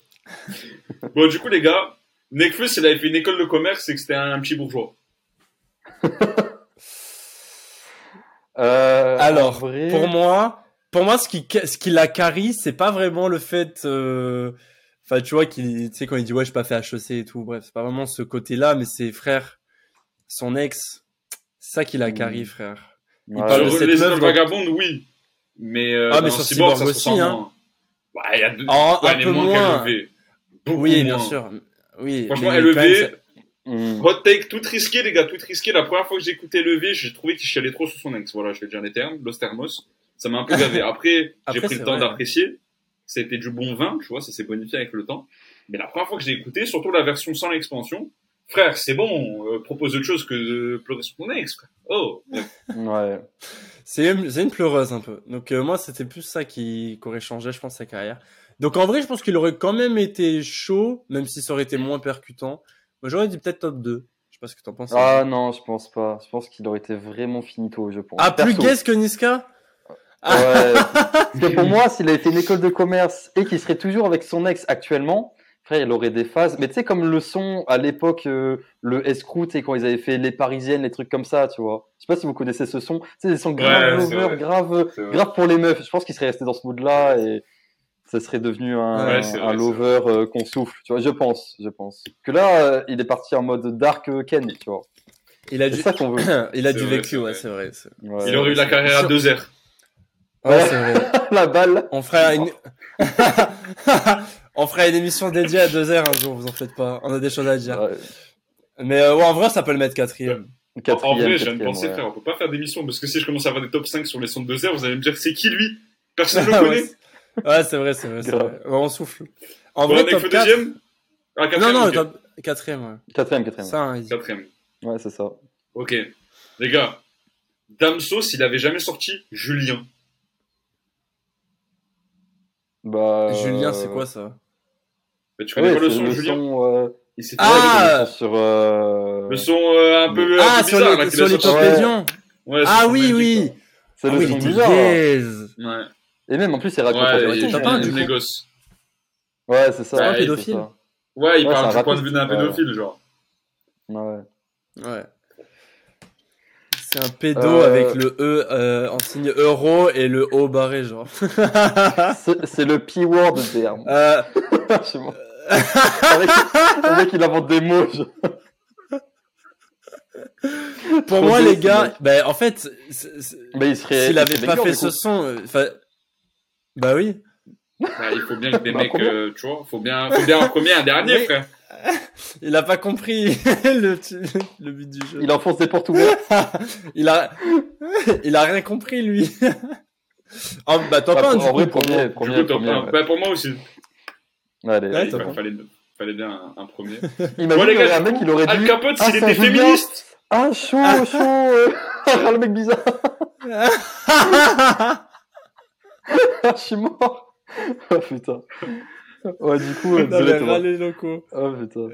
S3: bon, du coup, les gars, Nekfeu, s'il avait fait une école de commerce, c'est que c'était un petit bourgeois.
S2: Euh,
S1: Alors,
S2: vrai...
S1: Pour moi, pour moi, ce qui, ce qui la carie, c'est pas vraiment le fait, euh, enfin, tu vois, qu'il, tu sais, quand il dit, ouais, j'ai pas fait HEC et tout, bref, c'est pas vraiment ce côté-là, mais c'est frère, son ex, c'est ça qui la
S2: Mm.
S1: carie, frère.
S2: Ouais.
S1: parle de
S3: Sur
S1: cette
S3: les
S1: meuf
S3: oui. Mais euh,
S1: Ah, mais sur
S3: Cyborg,
S1: Cyborg
S3: ça se
S1: aussi, hein.
S3: Il y a deux...
S1: Ah,
S3: ouais,
S1: un peu
S3: moins
S1: moins. Oui, bien
S3: moins.
S1: sûr. Oui.
S3: Franchement, LEV,
S2: Hmm.
S3: hot take, tout risqué, les gars, tout risqué. La première fois que j'ai écouté LEV, j'ai trouvé qu'il chialait trop sur son ex. Voilà, je vais dire les termes, Los Thermos. Ça m'a un peu gavé. Après, j'ai
S1: Après,
S3: pris le temps d'apprécier. C'était du bon vin, tu vois, ça s'est bonifié avec le temps. Mais la première fois que j'ai écouté, surtout la version sans l'expansion, frère, c'est bon, euh, propose autre chose que de pleurer sur ton ex, frère. Oh,
S2: Ouais.
S1: C'est une, pleureuse un peu. Donc euh, moi, c'était plus ça qui, qui aurait changé, je pense, sa carrière. Donc en vrai, je pense qu'il aurait quand même été chaud, même si ça aurait été moins percutant. Moi, j'aurais dit peut-être top 2. Je sais pas ce que t'en penses.
S2: Ah non, je pense pas. Je pense qu'il aurait été vraiment finito, je pense.
S1: Ah, plus gaze que Niska?
S2: Ouais. Parce que pour moi, s'il avait fait une école de commerce et qu'il serait toujours avec son ex actuellement, frère, il aurait des phases. Mais tu sais, comme le son à l'époque, euh, le escroc, tu sais, quand ils avaient fait les parisiennes, les trucs comme ça, tu vois. Je sais pas si vous connaissez ce son. Tu sais, des sons grave
S3: Ouais,
S2: lover, grave,
S3: vrai.
S2: grave pour les meufs. Je pense qu'il serait resté dans ce mood-là et ça serait devenu un,
S3: Ouais, c'est vrai,
S2: un
S3: c'est
S2: lover euh, qu'on souffle, tu vois. Je pense, je pense. Que là, euh, il est parti en mode dark euh, Ken, tu vois.
S1: Il a
S2: C'est
S1: du,
S2: ça qu'on veut.
S1: il a du
S3: vrai,
S1: vécu, ouais,
S3: vrai.
S1: c'est vrai.
S2: Ouais.
S3: il aurait eu la carrière à deux airs.
S1: Ouais, c'est vrai.
S2: la balle.
S1: On fera une, on fera une émission dédiée à deux heures un jour, vous en faites pas. On a des choses à dire.
S2: Ouais.
S1: Mais euh, ouais, en vrai, ça peut le mettre quatrième.
S3: En
S2: Quatrième,
S3: vrai, je viens de penser,
S2: ouais.
S3: frère, on peut pas faire d'émission parce que si je commence à avoir des top 5 sur les sons de deux airs, vous allez me dire c'est qui lui? Personne ne le
S1: Ouais,
S3: connaît.
S1: c'est- ouais, c'est vrai, c'est vrai. vrai. Ouais, on souffle. En
S3: Bon,
S1: vrai, top 4.
S3: deuxième? Ah,
S1: Non,
S3: quatrième
S1: non,
S3: ok.
S1: top quatrième, ouais.
S2: Quatrième, quatrième.
S1: Ça, hein.
S3: Quatrième.
S2: Ouais, c'est ça.
S3: Ok. Les gars, Damso, s'il avait jamais sorti Julien.
S2: Bah,
S1: Julien,
S2: euh,
S1: c'est quoi ça?
S3: Bah, tu connais
S2: ouais,
S3: pas le son
S2: le
S3: Julien
S2: son, euh,
S3: Il s'est
S1: Ah
S2: sur, euh,
S3: Le son euh, un peu, un
S1: Ah,
S3: peu
S1: sur
S3: bizarre, là,
S1: les, sur les
S2: Ouais.
S3: Ouais,
S1: Ah oui, oui.
S2: c'est
S1: Ah
S2: le
S1: oui,
S2: son bizarre.
S3: quoi. Ouais.
S2: Et même, en plus, il raconte la
S3: Ouais,
S1: t'as pas un
S3: une
S1: du coup
S3: négoce.
S2: Ouais, c'est ça.
S3: C'est un
S1: pédophile.
S2: ça.
S3: Ouais, il
S2: Ouais,
S3: parle
S2: un
S3: du point de vue d'un pédophile, genre.
S2: Ouais.
S1: Ouais. C'est un pédo
S2: Euh,
S1: avec le E euh, en signe euro et le O barré, genre.
S2: C'est le P-word de terme.
S1: Euh,
S2: Je mec, le mec, il invente des mots.
S1: pour moi, les gars, ben, en fait, s'il
S2: il
S1: avait pas fait ce son, euh, bah oui.
S3: Bah, il faut bien que des
S2: Bah,
S3: mecs,
S2: comment
S3: euh, tu vois, faut bien, faut bien un premier, un dernier,
S1: Oui.
S3: frère.
S1: Il a pas compris le, le but du jeu.
S2: Il enfonce des portes ouvertes.
S1: il a, il a rien compris lui. oh, bah top
S2: Bah,
S1: 1
S2: en
S1: du coup.
S2: vrai,
S1: pour
S2: premier.
S3: Du
S2: premier,
S3: coup, top
S2: premier.
S3: un.
S2: ouais.
S3: Bah, pour moi aussi.
S2: Allez,
S1: Ouais,
S3: il fallait, fallait bien un, un premier.
S2: Imagine
S3: Bon, les gars,
S2: un mec, il aurait
S3: Al
S2: dit.
S3: Capote,
S2: Ah,
S3: s'il
S2: c'est
S3: était féministe.
S2: Ah, chaud, chaud. euh. Ah, le mec bizarre. Ah, je suis mort. Oh putain. Ouais, du coup, euh,
S1: Non,
S2: désolé,
S1: mais
S2: Thomas.
S1: râler locaux.
S2: Oh putain.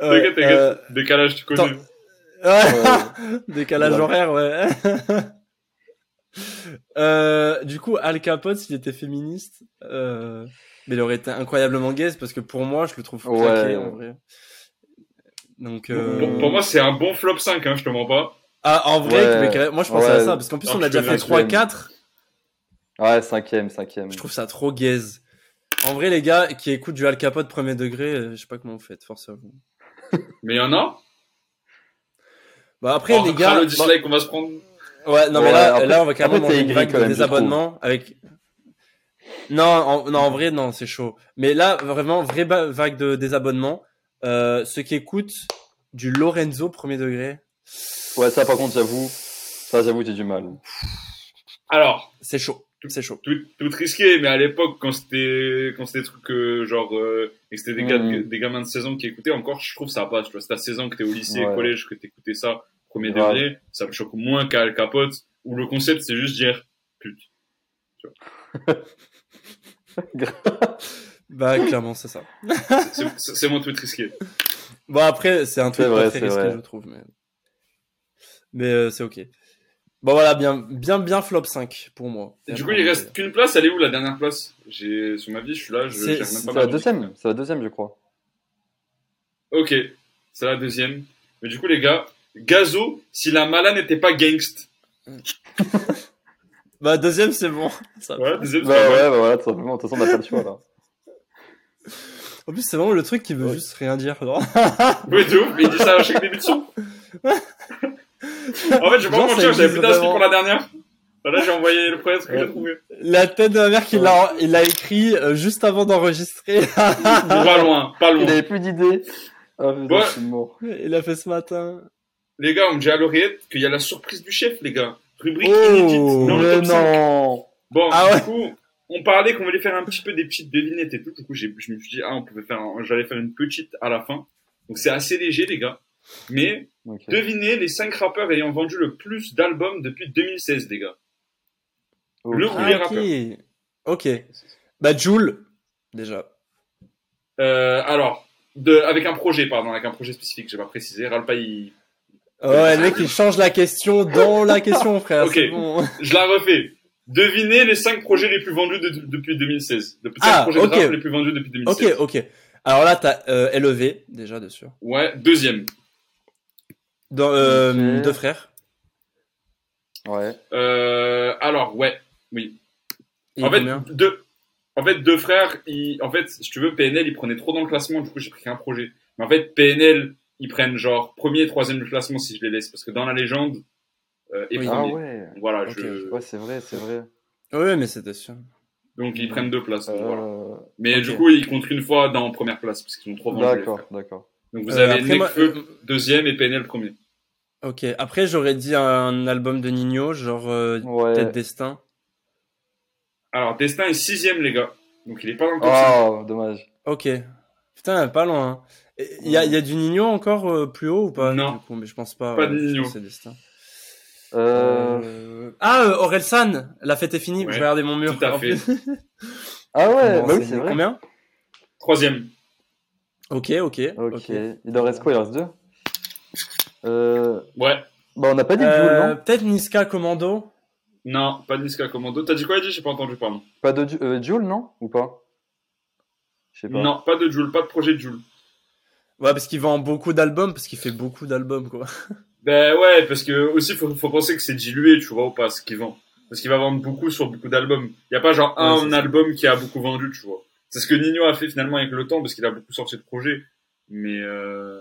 S3: T'inquiète, t'inquiète.
S1: euh,
S3: Décalage, tu connais.
S1: Ouais. Décalage
S2: Ouais.
S1: horaire, ouais. Euh, du coup, Al Capote, s'il était féministe, euh, mais il aurait été incroyablement gaze parce que pour moi, je le trouve
S2: Ouais.
S1: claqué en vrai. Donc, euh...
S3: Pour, pour moi, c'est un bon flop 5, hein, je te mens pas.
S1: ah, en vrai,
S2: Ouais.
S1: mais moi je pensais
S2: Ouais.
S1: à ça parce qu'en plus,
S3: Alors,
S1: on a déjà fait
S2: laisse,
S1: 3-4.
S2: Ouais, cinquième, cinquième.
S1: Je trouve ça trop gaze. En vrai, les gars qui écoutent du Al Capote premier degré, euh, je sais pas comment vous faites, force à vous.
S3: Mais il y en a.
S1: Bah après,
S3: Oh,
S1: les gars.
S3: le
S1: bah-
S3: dislike, on va se prendre.
S1: Ouais, non, mais
S2: Ouais,
S1: là,
S2: après-
S1: là, on va carrément manger une
S2: aigri
S1: vague
S2: quand
S1: de
S2: même, je
S1: désabonnement avec. Non, en, non, en vrai, non, c'est chaud. Mais là, vraiment, vraie ba- vague de désabonnement. Euh, ceux qui écoutent du Lorenzo premier degré,
S2: Ouais, ça par contre, j'avoue, ça j'avoue, j'ai du mal.
S3: Alors,
S1: c'est chaud. C'est chaud.
S3: tout, tout risqué, mais à l'époque, quand c'était, quand c'était des trucs euh, genre, euh, et que c'était des, gars,
S2: Mhm.
S3: des gamins de 16 ans qui écoutaient, encore, je trouve ça passe. Tu vois, c'est à 16 ans que t'es au lycée,
S2: Ouais.
S3: collège, que t'écoutais ça, premier
S2: Grave.
S3: degré, ça me choque moins qu'à Al Capote, où le concept, c'est juste dire, pute.
S1: Bah, clairement, c'est ça.
S3: C'est- C'est c'est mon tweet risqué.
S1: Bon, après, c'est un pas
S2: vrai,
S1: très
S2: c'est
S1: risqué,
S2: vrai.
S1: je trouve. Mais, mais euh, c'est ok. Bon, voilà, bien, bien, bien flop 5 pour moi.
S3: Et du coup, il reste qu'une place, elle est où la dernière place? J'ai, sur ma vie, je suis là, je
S1: C'est-
S3: j'ai même
S2: C'est
S3: pas
S2: la deuxième, c'est la deuxième, je crois.
S3: Ok, c'est la deuxième. Mais du coup, les gars, Gazo, si la mala n'était pas gangst.
S1: Bah, deuxième, c'est bon. Ça.
S3: Voilà, deuxième,
S2: Bah ouais, bah voilà, tout simplement, de toute façon, on n'a pas le choix là.
S1: En plus, c'est vraiment le truc qui veut
S2: Ouais.
S1: juste rien dire. genre.
S3: Oui, de ouf, mais il dit ça à chaque début de son. En fait, je vais mentir,
S1: ça
S3: j'avais plus d'inspi pour la dernière. Voilà, j'ai envoyé le premier truc que j'ai
S1: Ouais.
S3: trouvé.
S1: La tête de ma mère qu'il l'a, il l'a écrit euh, juste avant d'enregistrer.
S3: Pas loin, pas loin.
S2: Il avait plus d'idées. Ah, putain,
S3: Ouais.
S1: il a fait ce matin.
S3: Les gars, on me dit à l'oreillette qu'il y a la surprise du chef, les gars. Rubrique
S1: Oh,
S3: inédite dans le top 5.
S2: non
S3: Bon,
S1: Ah ouais.
S3: du coup, on parlait qu'on voulait faire un petit peu des petites devinettes et tout. Du coup, j'ai, je me suis dit, ah, on pouvait faire, un- j'allais faire une petite à la fin. Donc c'est assez léger, les gars. Mais
S2: Ok.
S3: devinez les 5 rappeurs ayant vendu le plus d'albums depuis 2016, les gars.
S2: Ok.
S3: Le
S1: Ah,
S3: premier
S1: ok.
S3: rappeur.
S1: Ok. Bah, Joule, déjà.
S3: Euh, alors, de, avec un projet, pardon, avec un projet spécifique, j'ai pas précisé. Ralpa, il,
S1: Ouais, le mec, il change la question dans la question, frère.
S3: Ok.
S1: Bon.
S3: je la refais. Devinez les 5 projets les plus vendus de- depuis 2016. Les 5
S1: Ah,
S3: projets
S1: ok.
S3: de rap les plus vendus depuis
S1: Ok,
S3: 2016.
S1: ok. Alors là, t'as euh, LEV, déjà, de sûr.
S3: Ouais, deuxième.
S1: Dans, euh. Deux frères.
S2: Ouais.
S3: Euh, alors, ouais, oui. En fait, deux, en fait, deux frères, ils, en fait, si tu veux, PNL, ils prenaient trop dans le classement, du coup, j'ai pris qu'un projet. Mais en fait, PNL, ils prennent genre premier et troisième du classement si je les laisse, parce que dans la légende, euh, est
S1: Oui.
S2: Ah
S3: premier.
S2: ouais.
S3: Voilà, je,
S2: Ouais, c'est vrai, c'est vrai.
S1: Ouais, mais c'était sûr.
S3: donc ils prennent deux places. voilà. Mais du coup, ils comptent une fois dans première place, parce qu'ils ont trop vendu. les
S2: D'accord, d'accord.
S3: Donc vous
S1: Euh,
S3: avez
S1: moi-
S3: Nekfeu, deuxième et PNL premier.
S1: Ok. Après, j'aurais dit un album de Nino, genre euh,
S2: Ouais.
S1: Tête Destin.
S3: Alors, Destin est sixième, les gars. Donc il est pas dans le top 5.
S2: Oh, dommage.
S1: Ok. Putain, pas loin. hein. Il y a, il y a du Nino encore euh, plus haut ou pas
S3: Non.
S1: du coup, mais je pense pas.
S3: Pas de
S1: pense
S3: Nino.
S1: C'est Destin.
S2: Euh...
S1: Euh, Ah, euh, Orelsan, la fête est finie.
S3: Ouais,
S1: je vais regarder mon mur.
S3: tout à fait.
S2: Ah ouais,
S1: Bon,
S2: bah oui, c'est vrai.
S1: Combien?
S3: Troisième.
S1: Ok, ok.
S2: Ok. Il en reste quoi? Il en reste deux? Euh...
S3: Ouais.
S2: Bah, on n'a pas dit Joule,
S1: Euh,
S2: non
S1: Peut-être Niska Commando.
S3: Non, pas de Niska Commando. T'as dit quoi, Eddie J'ai pas entendu, pardon.
S2: Pas de euh, Joule, non Ou pas? Je sais pas.
S3: Non, pas de Joule, pas de projet de Joule.
S1: Ouais, parce qu'il vend beaucoup d'albums, parce qu'il fait beaucoup d'albums, quoi.
S3: Ben ouais, parce que aussi faut, faut penser que c'est dilué, tu vois ou pas, ce qu'il vend. Parce qu'il va vendre beaucoup sur beaucoup d'albums. Il y a pas genre
S1: Ouais,
S3: un
S1: ça.
S3: album qui a beaucoup vendu, tu vois. C'est ce que Nino a fait finalement avec le temps parce qu'il a beaucoup sorti de projets. Mais euh...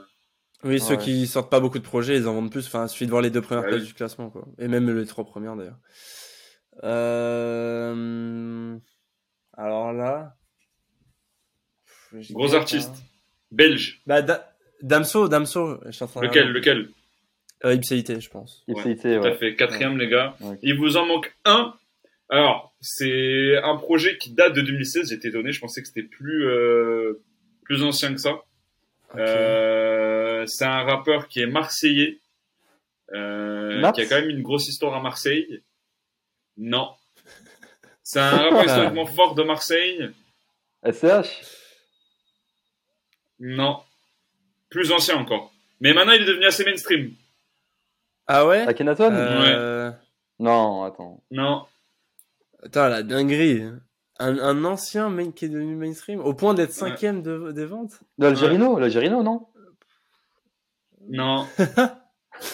S1: Oui, ceux
S2: Ouais.
S1: qui sortent pas beaucoup de projets, ils en vendent plus. Enfin, il suffit de voir les deux premières
S3: Ouais.
S1: places du classement, quoi. Et même les trois premières, d'ailleurs. Euh... Alors là... Pff,
S3: gros artiste,
S1: pas.
S3: belge.
S1: Bah, Da- Damso, Damso. je suis en train de
S3: Lequel, lequel?
S1: Euh, Ipséité, je pense.
S2: Ipséité,
S3: Tout à
S2: ouais.
S3: fait, quatrième les gars. Il vous en manque un. Alors, c'est un projet qui date de 2016. J'étais étonné, je pensais que c'était plus euh, plus ancien que ça. Euh, c'est un rappeur qui est marseillais, euh, qui a quand même une grosse histoire à Marseille. Non. C'est un rappeur historiquement fort de Marseille.
S2: SCH
S3: Non. Plus ancien encore. Mais maintenant, il est devenu assez mainstream.
S1: Ah ouais?
S2: Akhenaton
S1: euh...
S2: Non, attends.
S3: Non.
S1: Attends, la dinguerie. Un, un ancien mec qui est devenu mainstream au point d'être
S3: Ouais.
S1: cinquième de, des ventes?
S2: L'Algérino, l'Algérino, non?
S3: Non.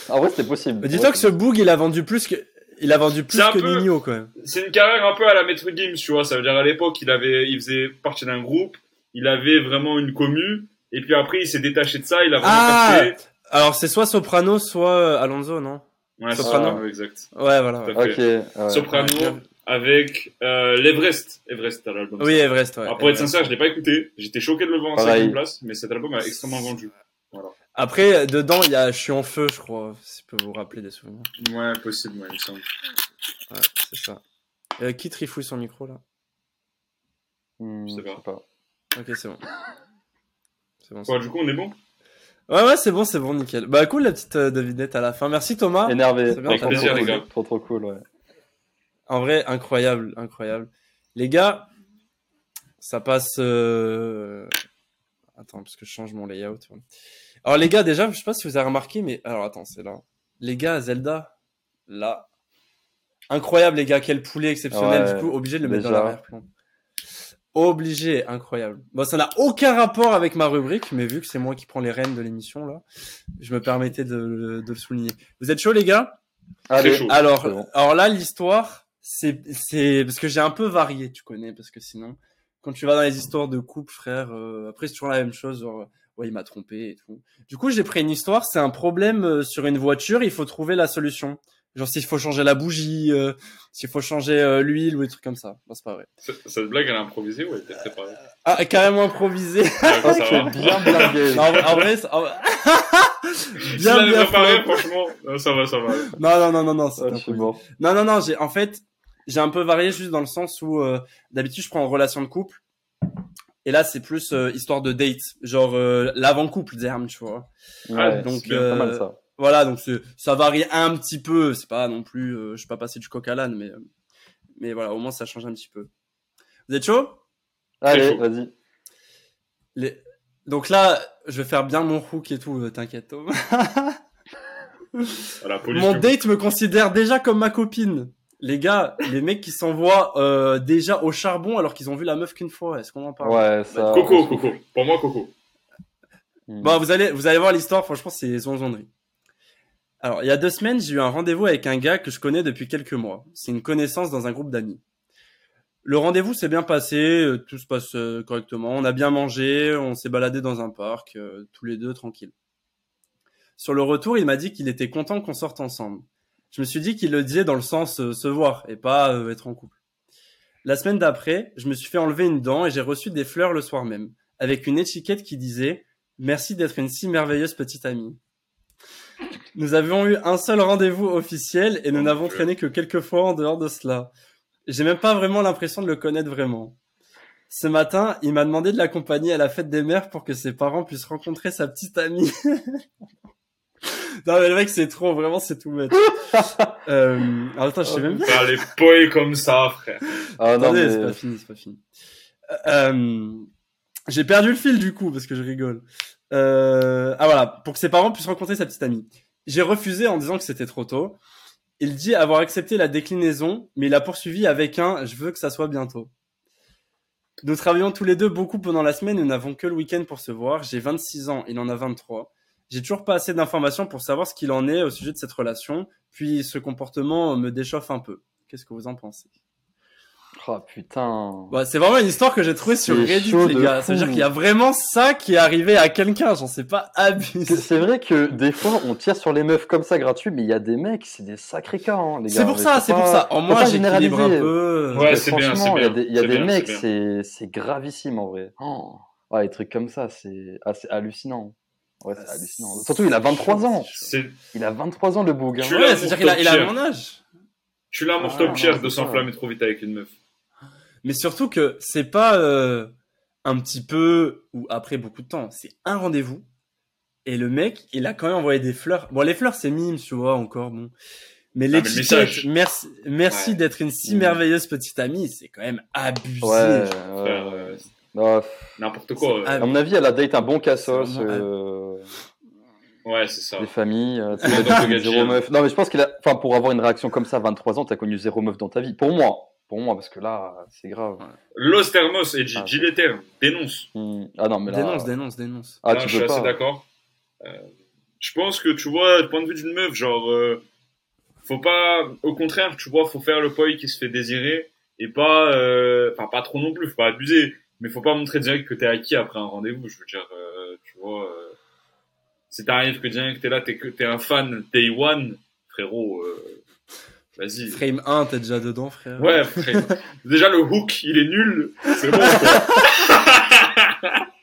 S2: Ah ouais, c'était possible.
S1: Dis-toi que ce boog, il a vendu plus que, il a vendu plus
S3: C'est un
S1: que
S3: peu-
S1: Nino, quand même.
S3: C'est une carrière un peu à la Maître Gims, tu vois. Ça veut dire à l'époque, il avait, il faisait partie d'un groupe, il avait vraiment une commu, et puis après, il s'est détaché de ça, il a vraiment
S1: Ah. Alors, c'est soit Soprano, soit euh, Alonso, non?
S3: Ouais,
S1: Soprano?
S3: Exact.
S1: Ouais, voilà. Ouais.
S3: à fait.
S2: Ok. ouais.
S3: Soprano
S1: Ouais.
S3: avec euh, l'Everest. Everest, à l'album.
S1: Oui, Everest, ouais.
S3: Alors, pour être sincère, je l'ai pas écouté. J'étais choqué de le voir en cinquième place, mais cet album a extrêmement vendu.
S1: Après, dedans, il y a Je suis en feu, je crois, si je peux vous rappeler des souvenirs.
S3: Ouais, possible, ouais, il me semble.
S1: Ouais, c'est ça. Euh, qui trifouille son micro, là?
S2: Hmm,
S3: Je sais pas.
S1: Ok, c'est bon. C'est bon. c'est
S3: Bon, du coup, on est bon?
S1: Ouais, ouais, c'est bon, c'est bon, nickel. Bah, cool, la petite euh, devinette à la fin. Merci, Thomas.
S2: Énervé.
S1: C'est bien,
S3: Avec plaisir, les
S2: cool.
S3: gars.
S2: Trop, trop cool, ouais.
S1: En vrai, incroyable, incroyable. Les gars, ça passe. euh, Attends, parce que je change mon layout. ouais. Alors les gars, déjà, je sais pas si vous avez remarqué, mais alors attends, c'est là. Les gars, Zelda, là, incroyable les gars, quel poulet exceptionnel.
S2: Ouais,
S1: du coup, obligé de le mettre dans l'arrière-plan. Obligé, incroyable. Bon, ça n'a aucun rapport avec ma rubrique, mais vu que c'est moi qui prends les rênes de l'émission là, je me permettais de, le- de le souligner. Vous êtes chaud les gars?
S2: Allez.
S3: chaud.
S1: alors,
S2: bon.
S1: alors là, l'histoire, c'est, c'est parce que j'ai un peu varié, tu connais, parce que sinon, quand tu vas dans les histoires de couple, frère, euh, après c'est toujours la même chose, genre, ouais, il m'a trompé et tout. Du coup, j'ai pris une histoire, c'est un problème euh, sur une voiture, il faut trouver la solution. Genre s'il faut changer la bougie, euh, s'il faut changer euh, l'huile ou des trucs comme ça. Non, c'est pas vrai.
S3: Cette blague, elle est improvisée ou elle était préparée?
S1: Ah, carrément improvisé.
S3: Ah,
S2: Oh,
S3: ça
S2: c'est
S3: va.
S2: bien.
S1: Non, en, en vrai, c'est- en-
S3: Si
S1: bien, bien
S3: préparé, franchement, euh, ça va, ça va.
S1: Non, non, non, non, non, c'est
S2: Ah, je suis
S1: improvisé.
S2: mort.
S1: Non, non, non, j'ai, en fait, j'ai un peu varié juste dans le sens où, euh, d'habitude, je prends en relation de couple. Et là, c'est plus euh, histoire de date. Genre, euh, l'avant-couple, Zerm, tu vois.
S2: Ouais,
S1: donc,
S2: bien,
S1: euh,
S2: pas mal ça.
S1: Voilà, donc c'est, ça varie un petit peu. C'est pas non plus, euh, je suis pas passé du coq à l'âne, mais, euh, mais voilà, au moins, ça change un petit peu. Vous êtes chaud?
S2: Allez, vas-y.
S1: Les... Donc là, je vais faire bien mon hook et tout, euh, t'inquiète, Tom. Mon date me considère déjà comme ma copine. Les gars, les mecs qui s'envoient euh, déjà au charbon alors qu'ils ont vu la meuf qu'une fois, est-ce qu'on en parle?
S2: Ouais, ça.
S3: Coco, Coco. Pour moi, Coco.
S2: Hmm.
S1: Bon, vous allez, vous allez voir l'histoire, franchement, c'est zonzonnerie. Alors, il y a deux semaines, j'ai eu un rendez-vous avec un gars que je connais depuis quelques mois. C'est une connaissance dans un groupe d'amis. Le rendez-vous s'est bien passé, euh, tout se passe euh, correctement. On a bien mangé, on s'est baladé dans un parc, euh, tous les deux tranquilles. Sur le retour, il m'a dit qu'il était content qu'on sorte ensemble. Je me suis dit qu'il le disait dans le sens euh, se voir et pas euh, être en couple. La semaine d'après, je me suis fait enlever une dent et j'ai reçu des fleurs le soir même, avec une étiquette qui disait Merci d'être une si merveilleuse petite amie. Nous avions eu un seul rendez-vous officiel et nous
S3: Oh,
S1: n'avons traîné que quelques fois en dehors de cela. J'ai même pas vraiment l'impression de le connaître vraiment. Ce matin, il m'a demandé de l'accompagner à la fête des mères pour que ses parents puissent rencontrer sa petite amie. non mais le mec c'est trop, vraiment c'est tout bête. euh, alors, attends, je sais même
S3: Faire les poètes comme ça, frère.
S2: Ah non,
S1: Attendez,
S2: mais.
S1: c'est pas fini, c'est pas fini. Euh, euh, j'ai perdu le fil du coup parce que je rigole. Euh, ah voilà, pour que ses parents puissent rencontrer sa petite amie. J'ai refusé en disant que c'était trop tôt. Il dit avoir accepté la déclinaison, mais il a poursuivi avec un je veux que ça soit bientôt. Nous travaillons tous les deux beaucoup pendant la semaine, nous n'avons que le week-end pour se voir. J'ai 26 ans, il en a 23. J'ai toujours pas assez d'informations pour savoir ce qu'il en est au sujet de cette relation, puis ce comportement me déchauffe un peu. Qu'est-ce que vous en pensez?
S2: Oh putain.
S1: Bah, c'est vraiment une histoire que j'ai trouvée sur Reddit, les gars. C'est-à-dire qu'il y a vraiment ça qui est arrivé à quelqu'un. J'en sais pas
S2: C'est
S1: abusé.
S2: c'est vrai que des fois on tire sur les meufs comme ça gratuit, mais il y a des mecs, c'est des sacrés cas, hein, les gars.
S1: C'est pour ça, c'est pour ça. En moi, j'équilibre un peu.
S3: Ouais, c'est bien,
S2: franchement,
S3: c'est
S2: Il y a
S3: bien,
S2: des, il y a des
S3: bien,
S2: mecs,
S3: c'est
S2: gravissime en vrai. Oh. Ouais, les trucs comme ça, c'est c'est hallucinant. Ouais, c'est
S1: Ah,
S2: hallucinant. Surtout, il a 23 ans. Il a 23 ans, le boug. hein.
S3: Tu-
S1: Ouais, c'est-à-dire qu'il a, il a
S3: Top
S1: mon âge.
S3: tu l'as, mon
S2: Ah, c'est
S3: de s'enflammer trop vite avec une meuf.
S1: Mais surtout que c'est pas euh, un petit peu ou après beaucoup de temps. C'est un rendez-vous. Et le mec, il a quand même envoyé des fleurs. Bon, les fleurs, c'est mime, tu vois, encore, bon. Mais
S3: Ah, mais le
S1: l'étiquette,
S3: message.
S1: merci, merci
S3: Ouais.
S1: d'être une si
S2: Mm.
S1: merveilleuse petite amie, c'est quand même abusé.
S2: Ouais, ouais, Ah,
S3: N'importe quoi. Euh.
S2: À mon avis, elle a date un bon cassos. Euh,
S3: Ouais, c'est ça.
S2: Les familles, euh, zéro
S3: gadget.
S2: meuf. Non, mais je pense qu'il a, enfin, pour avoir une réaction comme ça, à 23 ans, t'as connu zéro meuf dans ta vie. Pour moi, pour moi, parce que là, c'est grave.
S3: Los Thermos et G-
S2: Ah,
S3: Gileter dénonce.
S2: Hmm. Ah non, mais là,
S1: Dénonce, dénonce, dénonce.
S2: ah,
S3: Là,
S2: tu
S3: je suis
S2: peux
S3: assez
S2: pas.
S3: d'accord. Euh, je pense que, tu vois, du point de vue d'une meuf, genre, euh, faut pas, au contraire, tu vois, faut faire le poi qui se fait désirer et pas, euh, enfin, pas trop non plus, faut pas abuser, mais faut pas montrer direct que t'es acquis après un rendez-vous, je veux dire, euh, tu vois, euh, si t'arrives que direct t'es là, t'es que, t'es un fan day one, frérot, euh, vas-y.
S1: Frame 1, t'es déjà dedans, frère.
S3: Ouais, frère. déjà le hook, il est nul, c'est bon, quoi.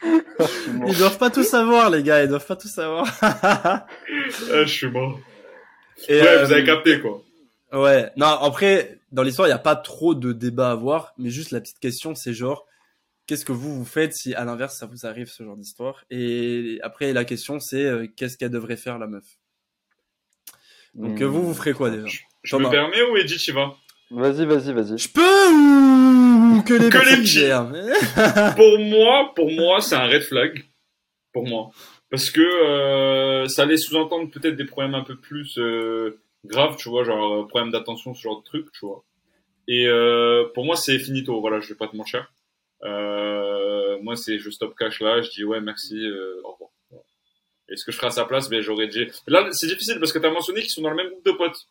S1: Ils doivent pas tout savoir, les gars, ils doivent pas tout savoir.
S3: Ah, je suis mort.
S1: Et,
S3: ouais,
S1: euh,
S3: vous avez capté, quoi.
S1: Ouais, non, après, dans l'histoire, il n'y a pas trop de débat à avoir, mais juste la petite question, c'est genre, qu'est-ce que vous vous faites si à l'inverse ça vous arrive ce genre d'histoire? Et après, la question, c'est euh, qu'est-ce qu'elle devrait faire la meuf? Donc, euh, vous, vous ferez quoi déjà?
S3: Je
S1: Thomas.
S3: me permets ou Edith, tu vas?
S2: Vas-y, vas-y, vas-y.
S1: Je peux ou que les
S3: Que les petits.
S1: gèrent?
S3: Pour moi, pour moi, c'est un red flag. Pour moi. Parce que euh, ça allait sous-entendre peut-être des problèmes un peu plus euh, graves, tu vois, genre euh, problème d'attention, ce genre de truc, tu vois. Et euh, pour moi, c'est finito, voilà, je vais pas te mentir. Euh, moi, c'est je stop cash là, je dis ouais, merci, euh, au revoir. Et ce que je ferai à sa place, ben j'aurais dit... Là, c'est difficile parce que tu as mentionné qu'ils sont dans le même groupe de potes.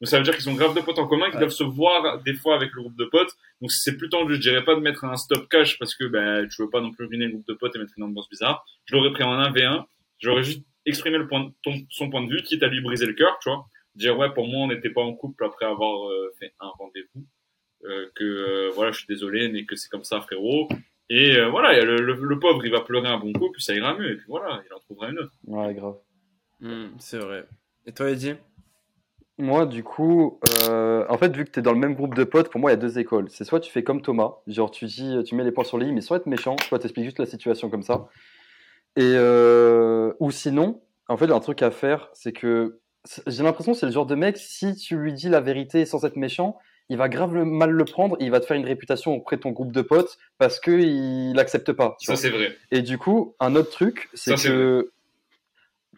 S3: Donc ça veut dire qu'ils sont grave de potes en commun, qu'ils
S1: Ouais.
S3: doivent se voir des fois avec le groupe de potes. Donc c'est plus tendu, je dirais pas de mettre un stop cash parce que ben tu veux pas non plus ruiner le groupe de potes et mettre une ambiance bizarre. Je l'aurais pris en 1v1, j'aurais juste exprimé le point, ton, son point de vue, quitte à lui briser le cœur, tu vois. Dire ouais pour moi on n'était pas en couple après avoir euh, fait un rendez-vous, euh, que euh, voilà je suis désolé mais que c'est comme ça frérot. Et euh, voilà, il y a le, le, le pauvre il va pleurer un bon coup puis ça ira mieux et puis voilà il en trouvera une autre.
S2: Ouais, grave.
S1: Hmm, C'est vrai. Et toi, Eddie?
S2: Moi, du coup, euh, en fait, vu que tu es dans le même groupe de potes, pour moi, il y a deux écoles. C'est soit tu fais comme Thomas, genre tu dis, tu mets les points sur les i, mais soit être méchant, soit t'expliques juste la situation comme ça. Et euh, ou sinon, en fait, un truc à faire, c'est que j'ai l'impression que c'est le genre de mec, si tu lui dis la vérité sans être méchant, il va grave le- mal le prendre, et il va te faire une réputation auprès de ton groupe de potes parce que il pas.
S3: Ça c'est vrai.
S2: Et du coup, un autre truc, c'est que